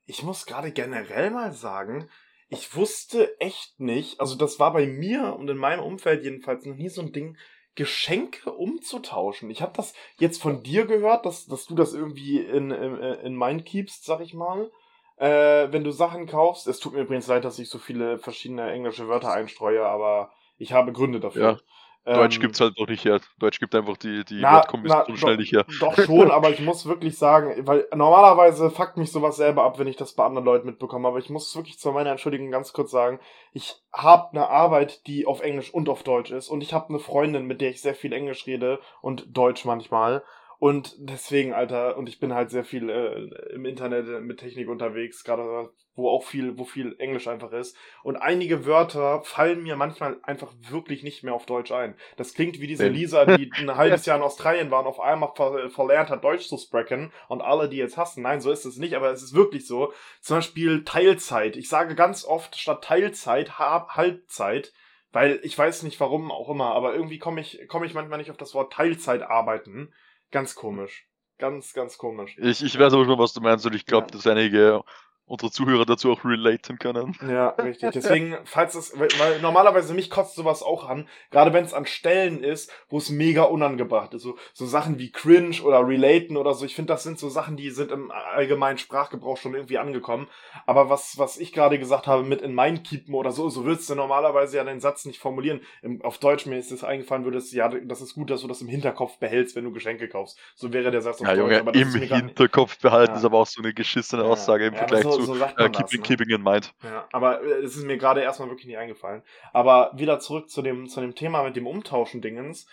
Ich muss gerade generell mal sagen, ich wusste echt nicht, also das war bei mir und in meinem Umfeld jedenfalls noch nie so ein Ding, Geschenke umzutauschen. Ich habe das jetzt von dir gehört, dass, dass du das irgendwie in, in, in Mind keepst, sag ich mal. Äh, wenn du Sachen kaufst, es tut mir übrigens leid, dass ich so viele verschiedene englische Wörter einstreue, aber ich habe Gründe dafür. Deutsch Ähm, gibt's halt noch nicht her. Deutsch gibt einfach die, die na, na, schnell doch, nicht her. Doch [LAUGHS] schon, aber ich muss wirklich sagen, weil normalerweise fuckt mich sowas selber ab, wenn ich das bei anderen Leuten mitbekomme. Aber ich muss wirklich zu meiner Entschuldigung ganz kurz sagen, ich habe eine Arbeit, die auf Englisch und auf Deutsch ist. Und ich habe eine Freundin, mit der ich sehr viel Englisch rede und Deutsch manchmal. Und deswegen, Alter, und ich bin halt sehr viel äh, im Internet äh, mit Technik unterwegs, gerade wo auch viel, wo viel Englisch einfach ist. Und einige Wörter fallen mir manchmal einfach wirklich nicht mehr auf Deutsch ein. Das klingt wie diese Lisa, die [LAUGHS] ein halbes Jahr in Australien war und auf einmal ver verlernt hat, Deutsch zu sprechen und alle, die jetzt hassen. Nein, so ist es nicht, aber es ist wirklich so. Zum Beispiel Teilzeit. Ich sage ganz oft statt Teilzeit Halbzeit weil ich weiß nicht warum auch immer, aber irgendwie komme ich, komme ich manchmal nicht auf das Wort Teilzeit arbeiten. Ganz komisch. Ganz, ganz komisch. Ich, ich weiß aber schon, was du meinst und ich glaube, ja. dass einige unsere Zuhörer dazu auch relaten können. Ja, richtig. Deswegen, falls es, weil normalerweise mich kotzt sowas auch an, gerade wenn es an Stellen ist, wo es mega unangebracht ist. So, so Sachen wie cringe oder relaten oder so. Ich finde, das sind so Sachen, die sind im allgemeinen Sprachgebrauch schon irgendwie angekommen. Aber was, was ich gerade gesagt habe mit in mein Keepen oder so, so würdest du normalerweise ja den Satz nicht formulieren. Im, auf Deutsch mir ist es eingefallen, würdest ja, das ist gut, dass du das im Hinterkopf behältst, wenn du Geschenke kaufst. So wäre der Satz auf ja, Deutsch. Junge, im Hinterkopf behalten ja. ist aber auch so eine geschissene Aussage im ja, Vergleich so, so sagt man äh, keeping, das, ne? keeping in mind. Ja, aber äh, es ist mir gerade erstmal wirklich nicht eingefallen. Aber wieder zurück zu dem, zu dem Thema mit dem Umtauschen-Dingens.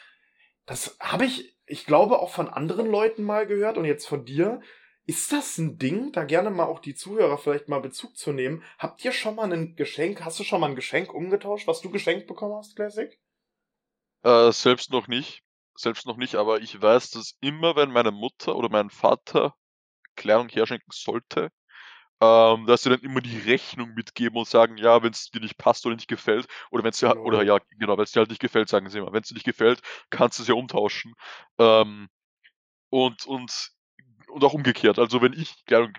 Das habe ich, ich glaube, auch von anderen Leuten mal gehört und jetzt von dir. Ist das ein Ding, da gerne mal auch die Zuhörer vielleicht mal Bezug zu nehmen? Habt ihr schon mal ein Geschenk, hast du schon mal ein Geschenk umgetauscht, was du geschenkt bekommen hast, Classic? Äh, selbst noch nicht. Selbst noch nicht, aber ich weiß, dass immer, wenn meine Mutter oder mein Vater Kleidung herschenken sollte, ähm, dass sie dann immer die Rechnung mitgeben und sagen, ja, wenn es dir nicht passt oder nicht gefällt, oder wenn es dir, oder ja, genau, wenn es dir halt nicht gefällt, sagen sie immer, wenn es dir nicht gefällt, kannst du es ja umtauschen. Ähm, und, und, und auch umgekehrt. Also wenn ich Kleidung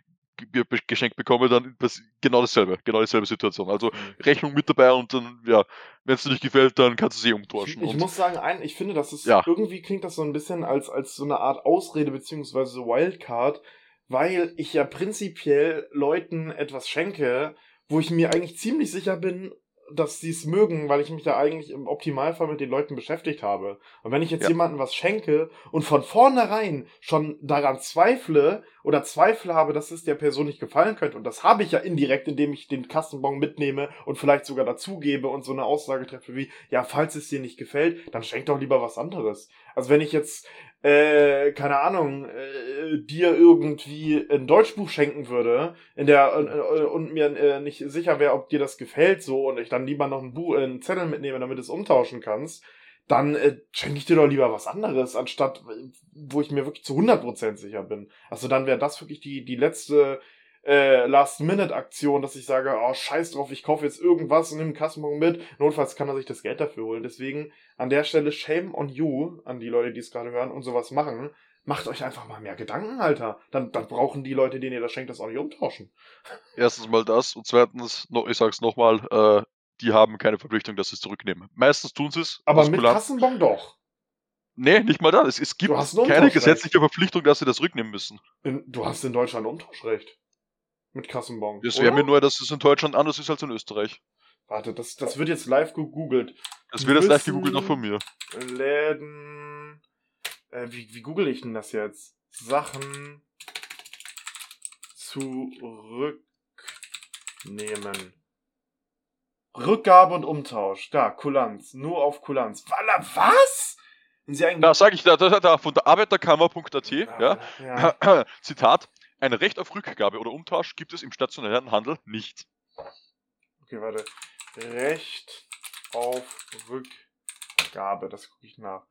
geschenkt bekomme, dann das, genau dasselbe, genau dieselbe Situation. Also. Rechnung mit dabei und dann, ja, wenn es dir nicht gefällt, dann kannst du sie umtauschen. Ich, ich muss sagen, ein, ich finde, das ist ja. irgendwie klingt das so ein bisschen als, als so eine Art Ausrede beziehungsweise Wildcard, weil ich ja prinzipiell Leuten etwas schenke, wo ich mir eigentlich ziemlich sicher bin, dass sie es mögen, weil ich mich da eigentlich im Optimalfall mit den Leuten beschäftigt habe. Und wenn ich jetzt ja. jemandem was schenke und von vornherein schon daran zweifle oder Zweifel habe, dass es der Person nicht gefallen könnte, und das habe ich ja indirekt, indem ich den Kassenbon mitnehme und vielleicht sogar dazugebe und so eine Aussage treffe wie, ja, falls es dir nicht gefällt, dann schenk doch lieber was anderes. Also wenn ich jetzt äh, keine Ahnung, äh, dir irgendwie ein Deutschbuch schenken würde, in der äh, und mir äh, nicht sicher wäre, ob dir das gefällt so und ich dann lieber noch ein Buch, äh, einen Zettel mitnehme, damit du es umtauschen kannst, dann äh, schenke ich dir doch lieber was anderes, anstatt wo ich mir wirklich zu 100% sicher bin. Also dann wäre das wirklich die die letzte äh, Last-Minute-Aktion, dass ich sage, oh, scheiß drauf, ich kaufe jetzt irgendwas und nehme einen Kassenbon mit. Notfalls kann er sich das Geld dafür holen. Deswegen an der Stelle Shame on you, an die Leute, die es gerade hören und sowas machen. Macht euch einfach mal mehr Gedanken, Alter. Dann, dann brauchen die Leute, denen ihr das schenkt, das auch nicht umtauschen. Erstens mal das und zweitens, ich sag's nochmal, äh, die haben keine Verpflichtung, dass sie es zurücknehmen. Meistens tun sie es. Aber mit Kassenbon doch. Nee, nicht mal das. Es, es gibt keine gesetzliche Verpflichtung, dass sie das zurücknehmen müssen. In, du hast in Deutschland Umtauschrecht. Mit Kassenbon. Das wäre mir nur, dass es in Deutschland anders ist als in Österreich. Warte, das, das wird jetzt live gegoogelt. Das wird jetzt live gegoogelt noch von mir. Läden. Äh, wie, wie google ich denn das jetzt? Sachen zurücknehmen. Rückgabe und Umtausch. Da, Kulanz. Nur auf Kulanz. Walla, was? Da sage ich da, da, da, von der Arbeiterkammer.at, ja, ja. [LAUGHS] Zitat, ein Recht auf Rückgabe oder Umtausch gibt es im stationären Handel nicht. Okay, warte. Recht auf Rückgabe, das gucke ich nach.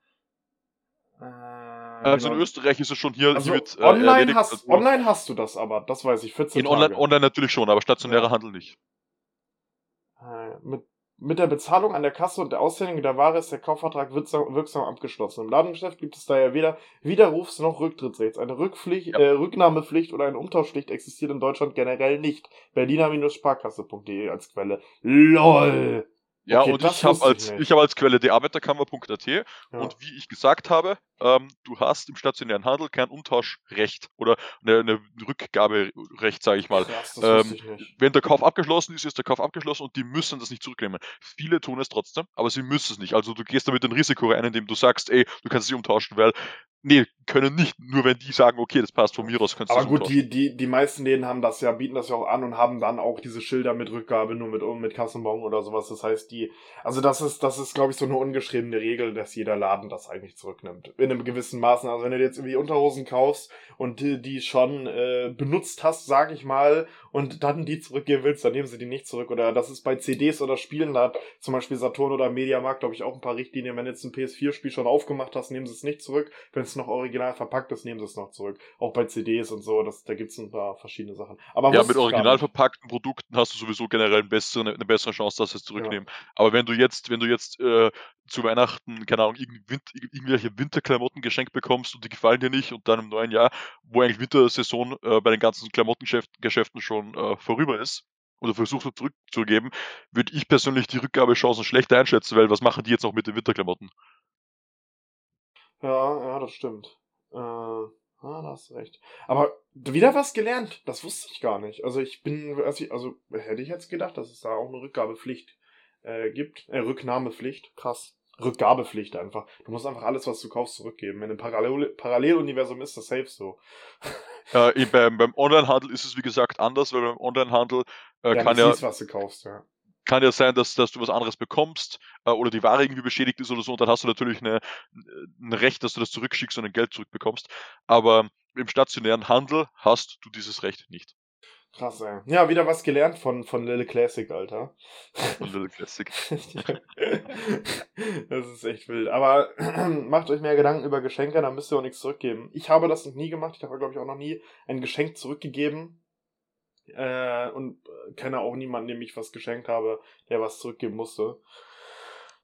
Äh, also genau. in Österreich ist es schon hier. Also wird, äh, online, hast, also online hast du das aber, das weiß ich, 14 in Online, online natürlich schon, aber stationärer ja. Handel nicht. Äh, mit mit der Bezahlung an der Kasse und der Aushändigung der Ware ist der Kaufvertrag wirksam, wirksam abgeschlossen. Im Ladengeschäft gibt es daher weder Widerrufs- noch Rücktrittsrechts. Eine Rückpflicht, ja. äh, Rücknahmepflicht oder eine Umtauschpflicht existiert in Deutschland generell nicht. Berliner-Sparkasse.de als Quelle. LOL! Ja, okay, und ich habe als, ich hab als Quelle die Arbeiterkammer.at ja. und wie ich gesagt habe, ähm, du hast im stationären Handel kein Umtauschrecht oder eine, eine Rückgaberecht, sage ich mal. Krass, ähm, ich wenn der Kauf abgeschlossen ist, ist der Kauf abgeschlossen und die müssen das nicht zurücknehmen. Viele tun es trotzdem, aber sie müssen es nicht. Also du gehst damit ein Risiko rein, indem du sagst, ey, du kannst es nicht umtauschen, weil Nee, können nicht. Nur wenn die sagen, okay, das passt von mir aus, kannst du Aber gut, die, die, die meisten Läden haben das ja, bieten das ja auch an und haben dann auch diese Schilder mit Rückgabe nur mit, mit Kassenbon oder sowas. Das heißt, die, also das ist, das ist, glaube ich, so eine ungeschriebene Regel, dass jeder Laden das eigentlich zurücknimmt. In einem gewissen Maßen. Also wenn du dir jetzt irgendwie Unterhosen kaufst und die, die schon äh, benutzt hast, sag ich mal, und dann die zurückgeben willst, dann nehmen sie die nicht zurück. Oder das ist bei CDs oder Spielen, da hat zum Beispiel Saturn oder Mediamarkt, glaube ich, auch ein paar Richtlinien. Wenn du jetzt ein PS4-Spiel schon aufgemacht hast, nehmen sie es nicht zurück. Wenn es noch original verpackt ist, nehmen sie es noch zurück. Auch bei CDs und so, das, da gibt es ein paar verschiedene Sachen. Aber ja, mit original verpackten Produkten hast du sowieso generell eine bessere, eine bessere Chance, dass sie es zurücknehmen. Ja. Aber wenn du jetzt, wenn du jetzt äh, zu Weihnachten, keine Ahnung, irgendwelche Winterklamotten geschenkt bekommst und die gefallen dir nicht und dann im neuen Jahr, wo eigentlich Wintersaison äh, bei den ganzen Klamottengeschäften schon äh, vorüber ist, oder versucht zurückzugeben, würde ich persönlich die Rückgabechancen schlecht einschätzen, weil was machen die jetzt noch mit den Winterklamotten? Ja, ja, das stimmt. Äh, ah, da hast du recht. Aber wieder was gelernt. Das wusste ich gar nicht. Also ich bin, also hätte ich jetzt gedacht, dass es da auch eine Rückgabepflicht äh, gibt. Äh, Rücknahmepflicht. Krass. Rückgabepflicht einfach. Du musst einfach alles, was du kaufst, zurückgeben. In einem Parallel Paralleluniversum ist das safe so. [LAUGHS] Äh, beim, beim Onlinehandel ist es wie gesagt anders, weil beim Onlinehandel äh, ja, kann ja. Siehst, was du kaufst, ja kann ja sein, dass, dass du was anderes bekommst äh, oder die Ware irgendwie beschädigt ist oder so und dann hast du natürlich eine, ein Recht, dass du das zurückschickst und ein Geld zurückbekommst. Aber im stationären Handel hast du dieses Recht nicht. Krass, ey. Ja, wieder was gelernt von, von Little Classic, Alter. Von Little Classic. [LAUGHS] das ist echt wild. Aber [CLEARS THROAT] macht euch mehr Gedanken über Geschenke, dann müsst ihr auch nichts zurückgeben. Ich habe das noch nie gemacht. Ich habe, glaube ich, auch noch nie ein Geschenk zurückgegeben. Äh, und äh, kenne auch niemanden, dem ich was geschenkt habe, der was zurückgeben musste.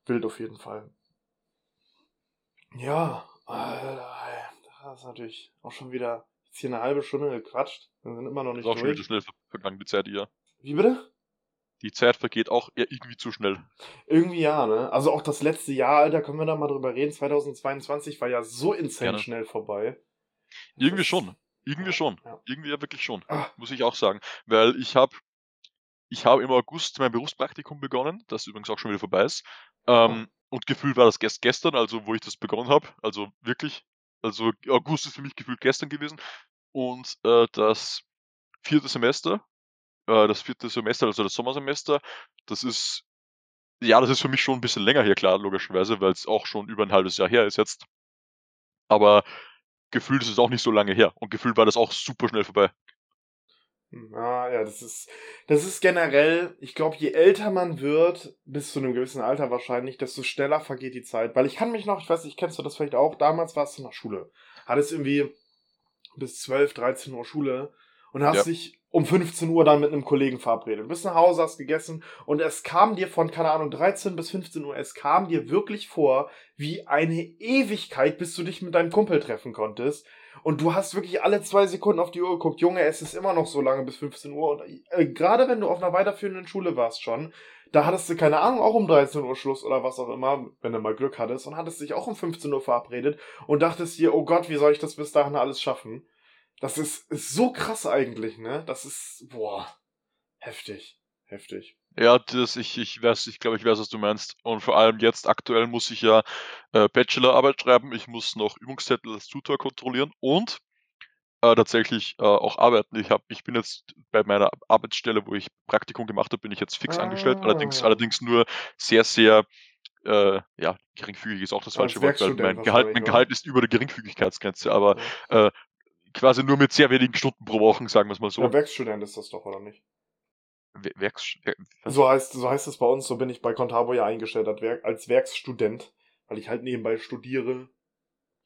Wild auf jeden Fall. Ja, Alter, das ist natürlich auch schon wieder jetzt hier eine halbe Stunde gequatscht. Wir sind immer noch nicht ist auch schon wieder schnell vergangen, die Zeit hier. Wie bitte? Die Zeit vergeht auch irgendwie zu schnell. Irgendwie ja, ne? Also auch das letzte Jahr, Alter, können wir da mal drüber reden. 2022 war ja so insane Gerne. schnell vorbei. Irgendwie das schon. Irgendwie schon. Ja. Irgendwie ja wirklich schon. Ach. Muss ich auch sagen. Weil ich habe ich habe im August mein Berufspraktikum begonnen, das übrigens auch schon wieder vorbei ist. Ähm, oh. Und gefühlt war das gest gestern, also wo ich das begonnen habe. Also wirklich. Also August ist für mich gefühlt gestern gewesen. Und äh, das vierte Semester, äh, das vierte Semester, also das Sommersemester, das ist, ja, das ist für mich schon ein bisschen länger her, klar, logischerweise, weil es auch schon über ein halbes Jahr her ist jetzt. Aber gefühlt ist es auch nicht so lange her. Und gefühlt war das auch super schnell vorbei. Ah, ja, das ist, das ist generell, ich glaube, je älter man wird, bis zu einem gewissen Alter wahrscheinlich, desto schneller vergeht die Zeit. Weil ich kann mich noch, ich weiß nicht, kennst du das vielleicht auch, damals warst du in der Schule. Hattest irgendwie bis 12, 13 Uhr Schule und hast ja. dich um 15 Uhr dann mit einem Kollegen verabredet. Du bist nach Hause, hast gegessen und es kam dir von, keine Ahnung, 13 bis 15 Uhr, es kam dir wirklich vor, wie eine Ewigkeit, bis du dich mit deinem Kumpel treffen konntest. Und du hast wirklich alle zwei Sekunden auf die Uhr geguckt, Junge, es ist immer noch so lange bis 15 Uhr. Und äh, gerade wenn du auf einer weiterführenden Schule warst schon, da hattest du, keine Ahnung, auch um 13 Uhr Schluss oder was auch immer, wenn du mal Glück hattest, und hattest dich auch um 15 Uhr verabredet und dachtest dir, oh Gott, wie soll ich das bis dahin alles schaffen? Das ist, ist so krass eigentlich, ne? Das ist, boah, heftig, heftig. Ja, das, ich, ich weiß, ich glaube, ich weiß, was du meinst. Und vor allem jetzt aktuell muss ich ja äh, Bachelorarbeit schreiben. Ich muss noch Übungszettel als Tutor kontrollieren und äh, tatsächlich äh, auch arbeiten. Ich, hab, ich bin jetzt bei meiner Arbeitsstelle, wo ich Praktikum gemacht habe, bin ich jetzt fix ah. angestellt. Allerdings, ah. allerdings nur sehr, sehr äh, ja, geringfügig ist auch das falsche Wort, weil mein Gehalt, mein Gehalt ist über der Geringfügigkeitsgrenze, aber äh, quasi nur mit sehr wenigen Stunden pro Woche, sagen wir es mal so. Ja, Werkstudent ist das doch, oder nicht? Werks so heißt so heißt es bei uns, so bin ich bei Contabo ja eingestellt als Werkstudent, weil ich halt nebenbei studiere.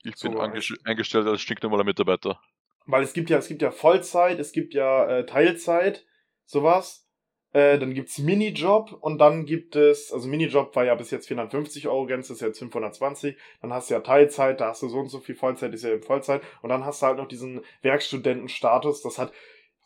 Ich bin so eingestellt als stinknormaler Mitarbeiter. Weil es gibt ja, es gibt ja Vollzeit, es gibt ja äh, Teilzeit, sowas. Äh, dann gibt's Minijob und dann gibt es, also Minijob war ja bis jetzt 450 Euro Grenze, ist jetzt 520. Dann hast du ja Teilzeit, da hast du so und so viel Vollzeit, ist ja eben Vollzeit. Und dann hast du halt noch diesen Werkstudentenstatus. Das hat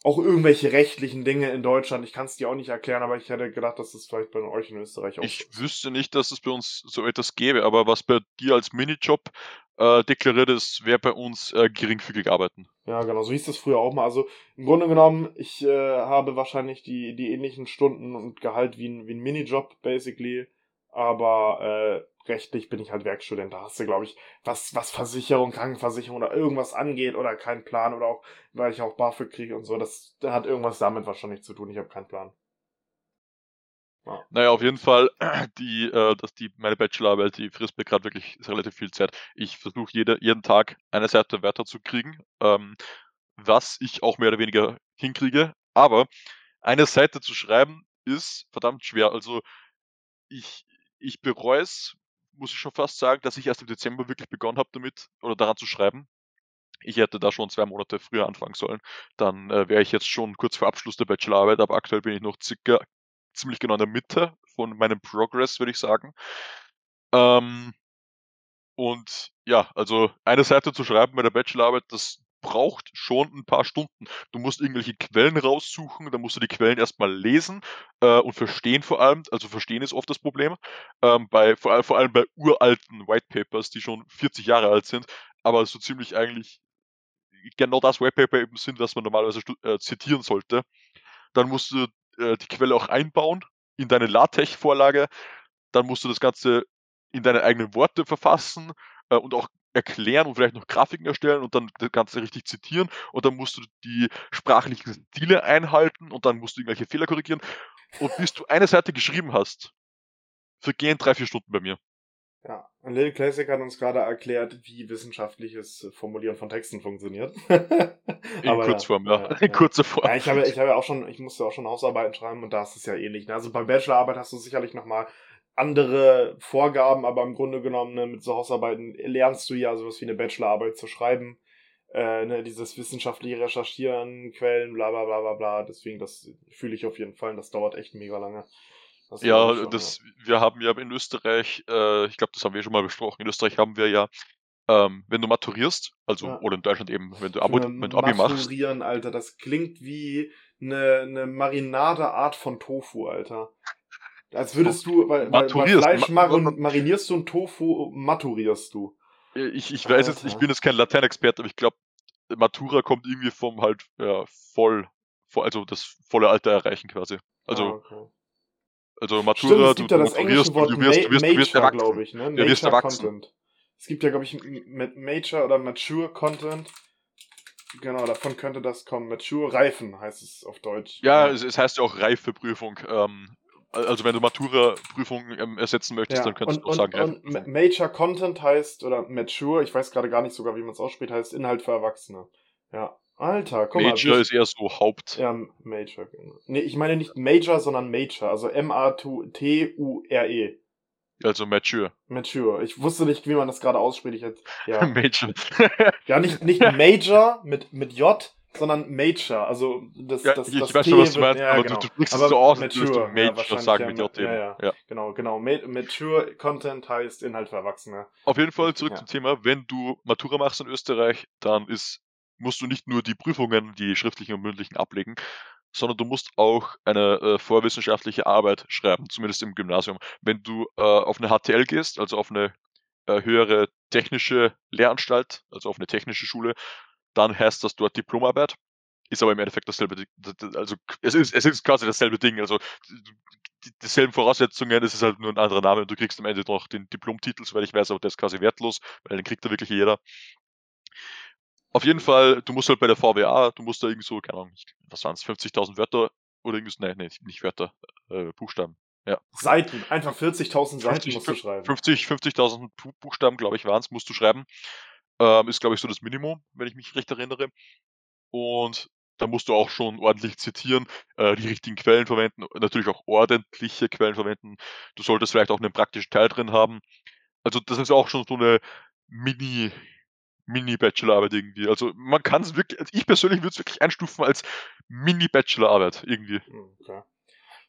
auch irgendwelche rechtlichen Dinge in Deutschland. Ich kann es dir auch nicht erklären, aber ich hätte gedacht, dass das vielleicht bei euch in Österreich auch Ich wüsste nicht, dass es bei uns so etwas gäbe, aber was bei dir als Minijob äh, deklariert ist, wäre bei uns äh, geringfügig arbeiten. Ja, genau, so hieß das früher auch mal. Also im Grunde genommen, ich äh, habe wahrscheinlich die, die ähnlichen Stunden und Gehalt wie ein, wie ein Minijob, basically. aber äh, rechtlich bin ich halt Werkstudent. Da hast du, glaube ich, was, was Versicherung, Krankenversicherung oder irgendwas angeht oder keinen Plan oder auch, weil ich auch BAföG kriege und so, das hat irgendwas damit wahrscheinlich zu tun. Ich habe keinen Plan. Ja. Naja, auf jeden Fall, [CLEARS THROAT] die, äh, dass die, meine Bachelorarbeit, die frisst mir gerade wirklich relativ viel Zeit. Ich versuche jede, jeden Tag eine Seite Wörter zu kriegen, ähm, was ich auch mehr oder weniger hinkriege. Aber eine Seite zu schreiben ist verdammt schwer. Also ich, ich bereue es, muss ich schon fast sagen, dass ich erst im Dezember wirklich begonnen habe damit oder daran zu schreiben. Ich hätte da schon zwei Monate früher anfangen sollen. Dann äh, wäre ich jetzt schon kurz vor Abschluss der Bachelorarbeit, aber aktuell bin ich noch circa ziemlich genau in der Mitte von meinem Progress, würde ich sagen. Ähm, und ja, also eine Seite zu schreiben bei der Bachelorarbeit, das braucht schon ein paar Stunden. Du musst irgendwelche Quellen raussuchen, dann musst du die Quellen erstmal lesen äh, und verstehen vor allem. Also verstehen ist oft das Problem. Ähm, bei, vor, vor allem bei uralten White Papers, die schon 40 Jahre alt sind, aber so ziemlich eigentlich genau das White Paper eben sind, was man normalerweise äh, zitieren sollte. Dann musst du äh, die Quelle auch einbauen in deine LaTeX-Vorlage. Dann musst du das Ganze in deine eigenen Worte verfassen äh, und auch erklären und vielleicht noch Grafiken erstellen und dann das Ganze richtig zitieren und dann musst du die sprachlichen Stile einhalten und dann musst du irgendwelche Fehler korrigieren. Und bis du eine Seite geschrieben hast, vergehen drei, vier Stunden bei mir. Ja, und Lil Classic hat uns gerade erklärt, wie wissenschaftliches Formulieren von Texten funktioniert. [LAUGHS] In Kurzform, ja. ja. [LAUGHS] In kurzer Form. Ja, ich habe, ich habe auch schon, ich musste auch schon Hausarbeiten schreiben und da ist es ja ähnlich. Ne? Also bei Bachelorarbeit hast du sicherlich nochmal andere Vorgaben, aber im Grunde genommen ne, mit so Hausarbeiten lernst du ja sowas wie eine Bachelorarbeit zu schreiben. Äh, ne, dieses wissenschaftliche Recherchieren, Quellen, bla bla bla bla bla. Deswegen, das fühle ich auf jeden Fall. Das dauert echt mega lange. Das ja, das, wir haben ja in Österreich, äh, ich glaube, das haben wir schon mal besprochen, in Österreich haben wir ja, ähm, wenn du maturierst, also, ja. oder in Deutschland eben, wenn du, Abo, wenn du Abi machst. Maturieren, Alter, das klingt wie eine, eine Marinadeart von Tofu, Alter. Als würdest du, weil, weil, Fleisch marin, marinierst du und Tofu maturierst du. Ich, ich weiß jetzt, ich bin jetzt kein Lateinexperte, aber ich glaube, Matura kommt irgendwie vom halt ja, voll, voll, also das volle Alter erreichen quasi. Also, ah, okay. Also Matura, Stimmt, du, ja englische Wort du wirst, du wirst, du wirst erwachsen. glaube ich, ne? Ja, wirst erwachsen. Content. Es gibt ja, glaube ich, mit Major oder Mature Content. Genau, davon könnte das kommen. Mature Reifen heißt es auf Deutsch. Ja, ja. Es, es, heißt ja auch Reifeprüfung. Ähm, also wenn du Matura-Prüfungen ähm, ersetzen möchtest, ja. dann könntest und, du auch sagen. Und, und Major Content heißt, oder Mature, ich weiß gerade gar nicht sogar, wie man es ausspricht, heißt Inhalt für Erwachsene. Ja. Alter, guck Major mal. Major ist eher so Haupt. Ja, Major. Genau. Nee, ich meine nicht Major, sondern Major. Also M-A-T-U-R-E. Also Mature. Mature. Ich wusste nicht, wie man das gerade ausspricht. Ich jetzt, ja. [LAUGHS] Major. [LAUGHS] ja, nicht, nicht Major mit, mit J, sondern Major. Also das, ja, das, ich das weiß schon, was du meinst, ja, aber genau. du, du sprichst es so aus, Mature, du Major ja, sagen mit J ja, ja, ja, Genau, genau. Mature Content heißt Inhalt für Erwachsene. Auf jeden Fall zurück zum Thema. Wenn du Matura machst in Österreich, dann ist, musst du nicht nur die Prüfungen, die schriftlichen und mündlichen ablegen, sondern du musst auch eine äh, vorwissenschaftliche Arbeit schreiben, zumindest im Gymnasium. Wenn du äh, auf eine HTL gehst, also auf eine äh, höhere technische Lehranstalt, also auf eine technische Schule, dann heißt das dort Diplomarbeit ist aber im Endeffekt dasselbe. Also es ist, es ist quasi dasselbe Ding. Also dieselben Voraussetzungen, es ist halt nur ein anderer Name und du kriegst am Ende noch den Diplomtitel, soweit ich weiß, aber der ist quasi wertlos, weil den kriegt da wirklich jeder. Auf jeden Fall, du musst halt bei der VWA, du musst da irgendwie so, keine Ahnung, was waren es, 50.000 Wörter oder irgendwas, nein, nein, nicht Wörter, äh, Buchstaben. Ja. Seiten, einfach 40.000 Seiten musst du schreiben. 50.000 50 Buchstaben, glaube ich, waren es, musst du schreiben. Ähm, ist, glaube ich, so das Minimum, wenn ich mich recht erinnere. Und da musst du auch schon ordentlich zitieren, äh, die richtigen Quellen verwenden, natürlich auch ordentliche Quellen verwenden. Du solltest vielleicht auch einen praktischen Teil drin haben. Also das ist auch schon so eine Mini, Mini-Bachelorarbeit irgendwie. Also man kann es wirklich, also ich persönlich würde es wirklich einstufen als Mini-Bachelorarbeit irgendwie. Hm, okay.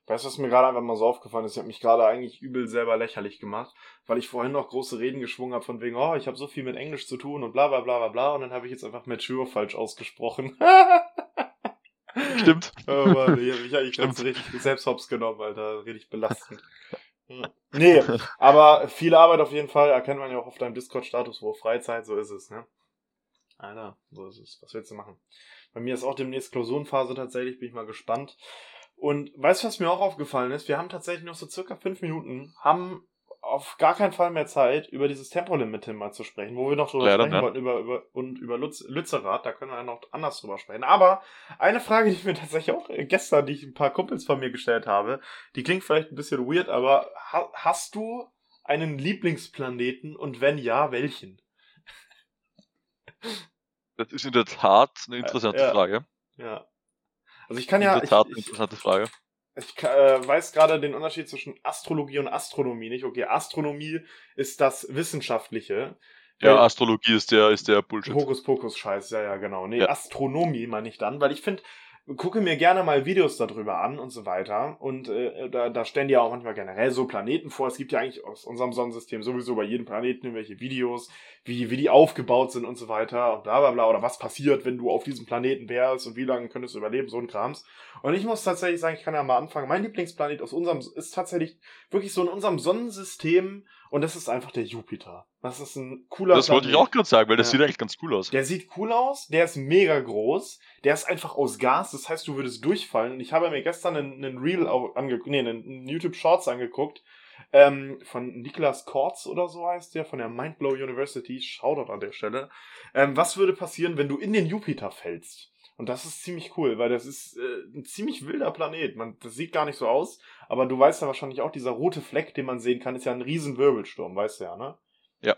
Weißt du, was mir gerade einfach mal so aufgefallen ist? Ich habe mich gerade eigentlich übel selber lächerlich gemacht, weil ich vorhin noch große Reden geschwungen habe von wegen, oh, ich habe so viel mit Englisch zu tun und bla bla bla bla bla und dann habe ich jetzt einfach Mature falsch ausgesprochen. Stimmt. [LAUGHS] Oh Mann, ich habe mich eigentlich ganz richtig selbst hops genommen, Alter. Richtig belastend. [LAUGHS] Nee, [LAUGHS] aber viel Arbeit auf jeden Fall, erkennt man ja auch auf deinem Discord-Status, wo Freizeit, so ist es, ne? Alter, so ist es. Was willst du machen? Bei mir ist auch demnächst Klausurenphase tatsächlich, bin ich mal gespannt. Und weißt du, was mir auch aufgefallen ist? Wir haben tatsächlich noch so circa fünf Minuten, haben auf gar keinen Fall mehr Zeit, über dieses Tempolimit mal zu sprechen, wo wir noch drüber Leider sprechen nicht. wollten, über, über, und über Lutz, Lützerath, da können wir ja noch anders drüber sprechen. Aber eine Frage, die ich mir tatsächlich auch äh, gestern, die ich ein paar Kumpels von mir gestellt habe, die klingt vielleicht ein bisschen weird, aber ha hast du einen Lieblingsplaneten und wenn ja, welchen? Das ist in der Tat eine interessante ja. Frage. Ja. Also ich kann In ja, der ich, Tat eine ich, interessante Frage. Ich äh, weiß gerade den Unterschied zwischen Astrologie und Astronomie nicht. Okay, Astronomie ist das Wissenschaftliche. Ja, Weil- Astrologie ist der, ist der Bullshit. Hokuspokus-Scheiß, ja, ja, genau. Nee, Ja. Astronomie meine ich dann, weil ich finde, gucke mir gerne mal Videos darüber an und so weiter. Und äh, da, da stellen die ja auch manchmal generell so Planeten vor. Es gibt ja eigentlich aus unserem Sonnensystem sowieso bei jedem Planeten irgendwelche Videos, wie, wie die aufgebaut sind und so weiter und bla bla bla. Oder was passiert, wenn du auf diesem Planeten wärst und wie lange könntest du überleben, so ein Krams. Und ich muss tatsächlich sagen, ich kann ja mal anfangen. Mein Lieblingsplanet aus unserem ist tatsächlich wirklich so in unserem Sonnensystem und das ist einfach der Jupiter. Das ist ein cooler Das wollte ich Planet. auch gerade sagen, weil das Ja. sieht eigentlich ganz cool aus. Der sieht cool aus, der ist mega groß, der ist einfach aus Gas, das heißt, du würdest durchfallen. Und ich habe mir gestern einen, einen Reel angeguckt, nee, einen, einen YouTube Shorts angeguckt, ähm, von Niklas Kortz oder so heißt der, von der Mindblow University, Shoutout an der Stelle. Ähm, was würde passieren, wenn du in den Jupiter fällst? Und das ist ziemlich cool, weil das ist äh, ein ziemlich wilder Planet. Man, das sieht gar nicht so aus, aber du weißt ja wahrscheinlich auch, dieser rote Fleck, den man sehen kann, ist ja ein riesen Wirbelsturm, weißt du ja, ne? Ja.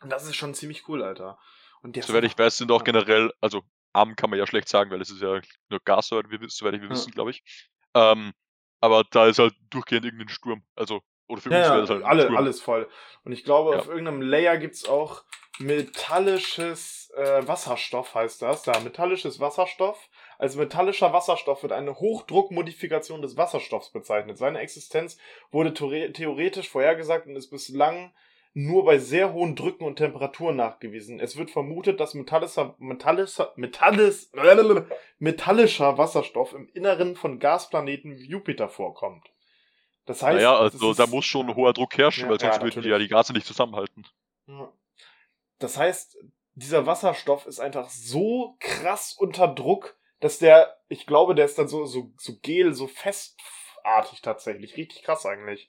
Und das ist schon ziemlich cool, Alter. Und der Soweit ich weiß, sind auch generell, also arm kann man ja schlecht sagen, weil es ist ja nur Gas, soweit wir, soweit wir wissen, glaube ich. Ähm, aber da ist halt durchgehend irgendein Sturm. Also, oder für Ja, wäre das halt alle, Sturm. alles voll. Und ich glaube, Ja. auf irgendeinem Layer gibt's auch metallisches äh, Wasserstoff, heißt das. Da, metallisches Wasserstoff. Als metallischer Wasserstoff wird eine Hochdruckmodifikation des Wasserstoffs bezeichnet. Seine Existenz wurde theore- theoretisch vorhergesagt und ist bislang nur bei sehr hohen Drücken und Temperaturen nachgewiesen. Es wird vermutet, dass metallischer, metallischer, metallis, [LAUGHS] metallischer Wasserstoff im Inneren von Gasplaneten wie Jupiter vorkommt. Das heißt, naja, also da muss schon hoher Druck herrschen, Ja, weil sonst ja, würden die ja die Gase nicht zusammenhalten. Ja. Das heißt, dieser Wasserstoff ist einfach so krass unter Druck, dass der, ich glaube, der ist dann so, so, so gel, so festartig tatsächlich. Richtig krass eigentlich.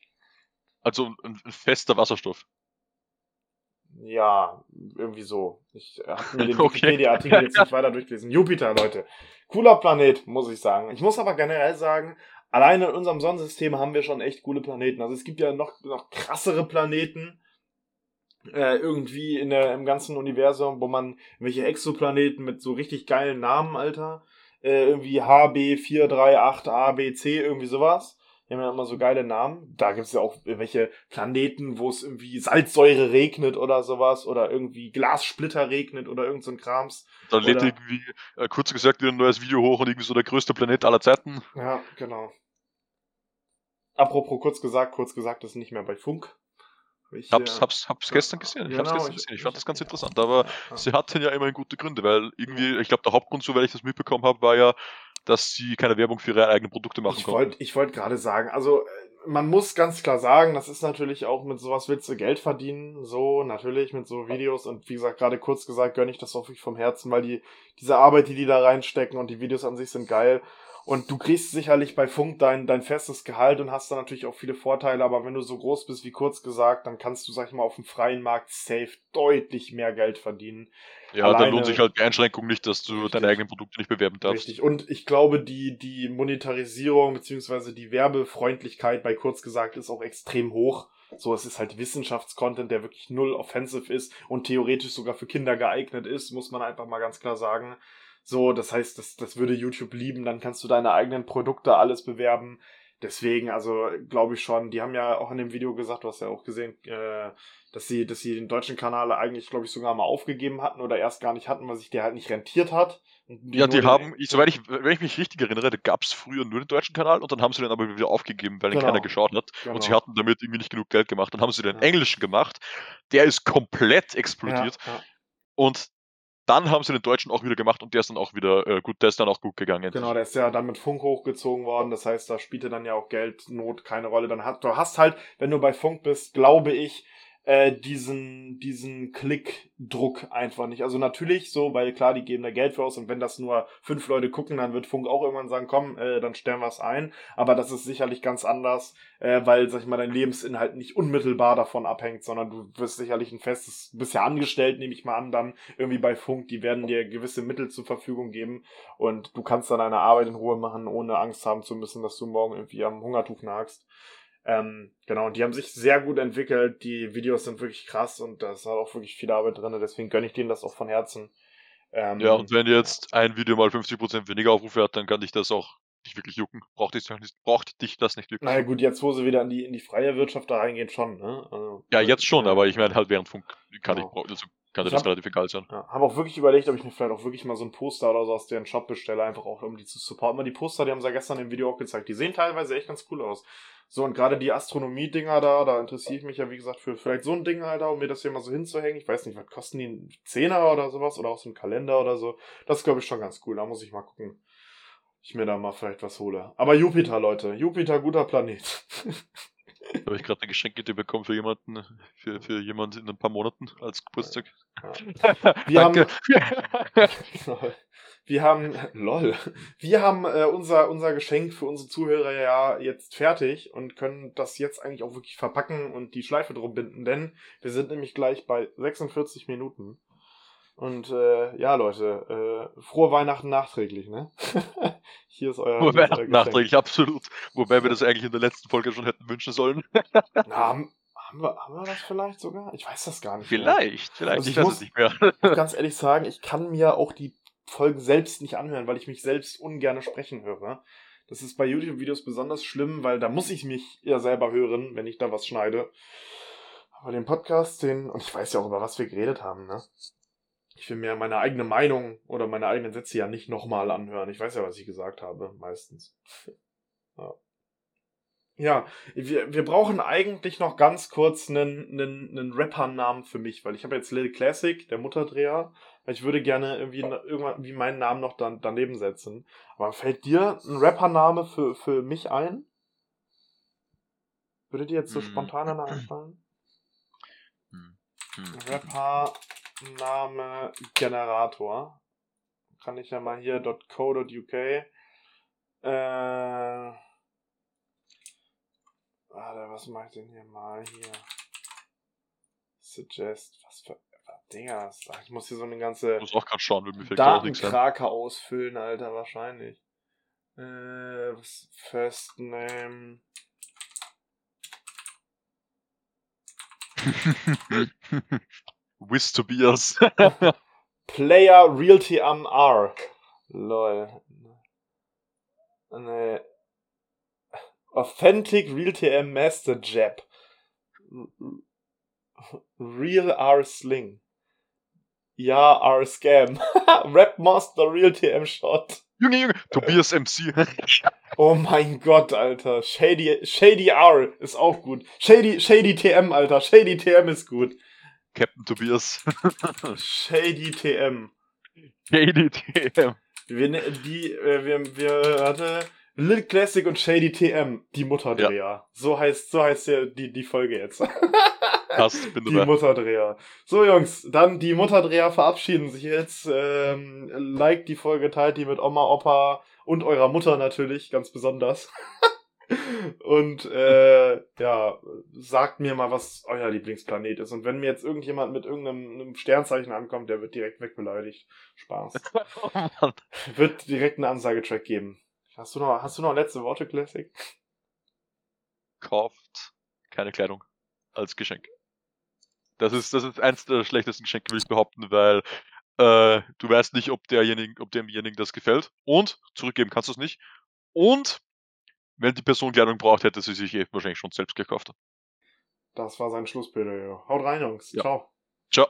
Also ein, ein fester Wasserstoff. Ja, irgendwie so. Ich habe mir den [LAUGHS] Okay. Wikipedia-Artikel jetzt [LAUGHS] nicht weiter durchgelesen. Jupiter, Leute. Cooler Planet, muss ich sagen. Ich muss aber generell sagen, alleine in unserem Sonnensystem haben wir schon echt coole Planeten. Also es gibt ja noch, noch krassere Planeten. Äh, irgendwie in der, im ganzen Universum, wo man welche Exoplaneten mit so richtig geilen Namen, Alter. Äh, irgendwie HB438ABC, irgendwie sowas. Die haben ja immer so geile Namen. Da gibt es ja auch welche Planeten, wo es irgendwie Salzsäure regnet oder sowas. Oder irgendwie Glassplitter regnet oder irgend so ein Krams. Dann lädt irgendwie, äh, kurz gesagt, wieder ein neues Video hoch und irgendwie so der größte Planet aller Zeiten. Ja, genau. Apropos kurz gesagt, kurz gesagt ist nicht mehr bei Funk. Ich, Hab's, äh, hab's, hab's gestern gesehen. Ich hab's genau, gestern ich- gesehen. Ich fand das ganz interessant. Aber ja. sie hatten ja immerhin gute Gründe, weil irgendwie, ich glaube, der Hauptgrund, soweit ich das mitbekommen habe, war ja, dass sie keine Werbung für ihre eigenen Produkte machen Ich konnten. wollte ich wollt gerade sagen, also äh, man muss ganz klar sagen, das ist natürlich auch mit sowas willst du Geld verdienen, so natürlich mit so Videos. Und wie gesagt, gerade kurz gesagt, gönne ich das auch wirklich vom Herzen, weil die diese Arbeit, die die da reinstecken und die Videos an sich sind geil und du kriegst sicherlich bei Funk dein, dein festes Gehalt und hast da natürlich auch viele Vorteile, aber wenn du so groß bist wie kurz gesagt, dann kannst du, sag ich mal, auf dem freien Markt safe deutlich mehr Geld verdienen. Ja, dann alleine- lohnt sich halt die Einschränkung nicht, dass du Richtig. deine eigenen Produkte nicht bewerben darfst. Richtig. Und ich glaube, die, die Monetarisierung beziehungsweise die Werbefreundlichkeit bei kurz gesagt ist auch extrem hoch. So, es ist halt Wissenschaftscontent, der wirklich null offensive ist und theoretisch sogar für Kinder geeignet ist, muss man einfach mal ganz klar sagen. So, das heißt, das, das würde YouTube lieben, dann kannst du deine eigenen Produkte alles bewerben. Deswegen, also glaube ich schon, die haben ja auch in dem Video gesagt, du hast ja auch gesehen, äh, dass sie, dass sie den deutschen Kanal eigentlich, glaube ich, sogar mal aufgegeben hatten oder erst gar nicht hatten, weil sich der halt nicht rentiert hat. Und Ja, die den- haben, ich, soweit ich, wenn ich mich richtig erinnere, gab es früher nur den deutschen Kanal und dann haben sie den aber wieder aufgegeben, weil Genau. keiner geschaut hat. Genau. Und sie hatten damit irgendwie nicht genug Geld gemacht. Dann haben sie den Ja. englischen gemacht. Der ist komplett explodiert. Ja, ja. Und dann haben sie den deutschen auch wieder gemacht und der ist dann auch wieder äh, gut, der ist dann auch gut gegangen. Genau, der ist ja dann mit Funk hochgezogen worden. Das heißt, da spielte dann ja auch Geldnot keine Rolle. Dann hat, du hast halt, wenn du bei Funk bist, glaube ich, äh, diesen, diesen Klickdruck einfach nicht. Also natürlich so, weil klar, die geben da Geld für aus und wenn das nur fünf Leute gucken, dann wird Funk auch irgendwann sagen, komm, äh, dann stellen wir es ein. Aber das ist sicherlich ganz anders, äh, weil, sag ich mal, dein Lebensinhalt nicht unmittelbar davon abhängt, sondern du wirst sicherlich ein festes, bist ja angestellt, nehme ich mal an, dann irgendwie bei Funk, die werden dir gewisse Mittel zur Verfügung geben und du kannst dann deine Arbeit in Ruhe machen, ohne Angst haben zu müssen, dass du morgen irgendwie am Hungertuch nagst. Ähm, genau, und die haben sich sehr gut entwickelt. Die Videos sind wirklich krass und da ist auch wirklich viel Arbeit drin. Deswegen gönne ich denen das auch von Herzen. Ähm, ja, und wenn jetzt ein Video mal 50% weniger Aufrufe hat, dann kann dich das auch nicht wirklich jucken. Braucht dich, braucht dich das nicht wirklich. Naja, gut, jetzt, wo sie wieder in die, in die freie Wirtschaft da reingehen, schon, ne? Also, ja, jetzt schon, aber ich meine halt während Funk kann genau. ich, also kann ich das hab, relativ egal sein. Ja, habe auch wirklich überlegt, ob ich mir vielleicht auch wirklich mal so ein Poster oder so aus deren Shop bestelle, einfach auch um die zu supporten. Weil die Poster, die haben sie ja gestern im Video auch gezeigt, die sehen teilweise echt ganz cool aus. So, und gerade die Astronomie-Dinger da, da interessiere ich mich ja, wie gesagt, für vielleicht so ein Ding halt auch, um mir das hier mal so hinzuhängen. Ich weiß nicht, was kosten die? Zehner oder sowas? Oder auch so ein Kalender oder so. Das ist, glaube ich, schon ganz cool. Da muss ich mal gucken, ich mir da mal vielleicht was hole. Aber Jupiter, Leute. Jupiter, guter Planet. [LAUGHS] Habe ich gerade eine Geschenkidee bekommen für jemanden, für, für jemanden in ein paar Monaten als Geburtstag. Ja. Wir haben, [LAUGHS] wir haben, lol, wir haben äh, unser, unser Geschenk für unsere Zuhörer ja jetzt fertig und können das jetzt eigentlich auch wirklich verpacken und die Schleife drum binden, denn wir sind nämlich gleich bei 46 Minuten. Und äh, ja, Leute, äh, frohe Weihnachten nachträglich, ne? [LAUGHS] Hier ist euer. Frohe Weihnachten nachträglich, absolut. Wobei wir das eigentlich in der letzten Folge schon hätten wünschen sollen. [LAUGHS] Na, haben, haben, wir, haben wir das vielleicht sogar? Ich weiß das gar nicht. Vielleicht, mehr. vielleicht. Also ich, ich muss nicht mehr. [LAUGHS] ganz ehrlich sagen, ich kann mir auch die Folgen selbst nicht anhören, weil ich mich selbst ungern sprechen höre. Das ist bei YouTube-Videos besonders schlimm, weil da muss ich mich ja selber hören, wenn ich da was schneide. Aber den Podcast, den, und ich weiß ja auch, über was wir geredet haben, ne? Ich will mir meine eigene Meinung oder meine eigenen Sätze ja nicht nochmal anhören. Ich weiß ja, was ich gesagt habe, meistens. ja. Ja, wir, wir brauchen eigentlich noch ganz kurz einen, einen, einen Rapper-Namen für mich, weil ich habe jetzt Lil Classic, der Mutterdreher. Ich würde gerne irgendwie irgendwann wie meinen Namen noch dann, daneben setzen. Aber fällt dir ein Rapper-Name für, für mich ein? Würde dir jetzt so hm. spontan einer einfallen? Hm. Rapper Name Generator. Kann ich ja mal hier .co.uk. Äh, warte, was mache ich denn hier mal hier? Suggest, was für Dinger. Ich muss hier so eine ganze ich muss auch gerade schauen, mir Datenkrake ausfüllen, Alter, wahrscheinlich. Äh, First Name. Wiz Tobias. [LAUGHS] Player Realty am R. Lol. Ne. Authentic Realty M Master Jab. Real R Sling. Ja, R Scam. [LAUGHS] Rapmaster Real TM Shot. Junge, Junge. Tobias MC. [LAUGHS] oh mein Gott, Alter. Shady, Shady R ist auch gut. Shady, Shady TM, Alter. Shady TM ist gut. Captain Tobias. [LAUGHS] Shady TM. Shady TM. Wir, ne, die, äh, wir, wir, warte, Lil Classic und Shady TM, die Mutterdreher. Ja. So heißt, so heißt der, die, die Folge jetzt. [LAUGHS] Passt, bin Die Mutterdreher. So, Jungs, dann die Mutterdreher verabschieden sich jetzt. Ähm, liked die Folge, teilt die mit Oma, Opa und eurer Mutter natürlich, ganz besonders. [LAUGHS] Und äh, ja, sagt mir mal, was euer Lieblingsplanet ist. Und wenn mir jetzt irgendjemand mit irgendeinem Sternzeichen ankommt, der wird direkt wegbeleidigt. Spaß. oh [LAUGHS] wird direkt einen Ansagetrack geben. Hast du noch, hast du noch letzte Worte, Classic? Kauft keine Kleidung als Geschenk. Das ist, das ist eins der schlechtesten Geschenke, will ich behaupten, weil äh, du weißt nicht, ob derjenigen, ob demjenigen das gefällt. Und zurückgeben kannst du es nicht. Und wenn die Person Kleidung braucht, hätte sie sich eh wahrscheinlich schon selbst gekauft. Das war sein Schlussplädoyer. Haut rein, Jungs. Ja. Ciao. Ciao.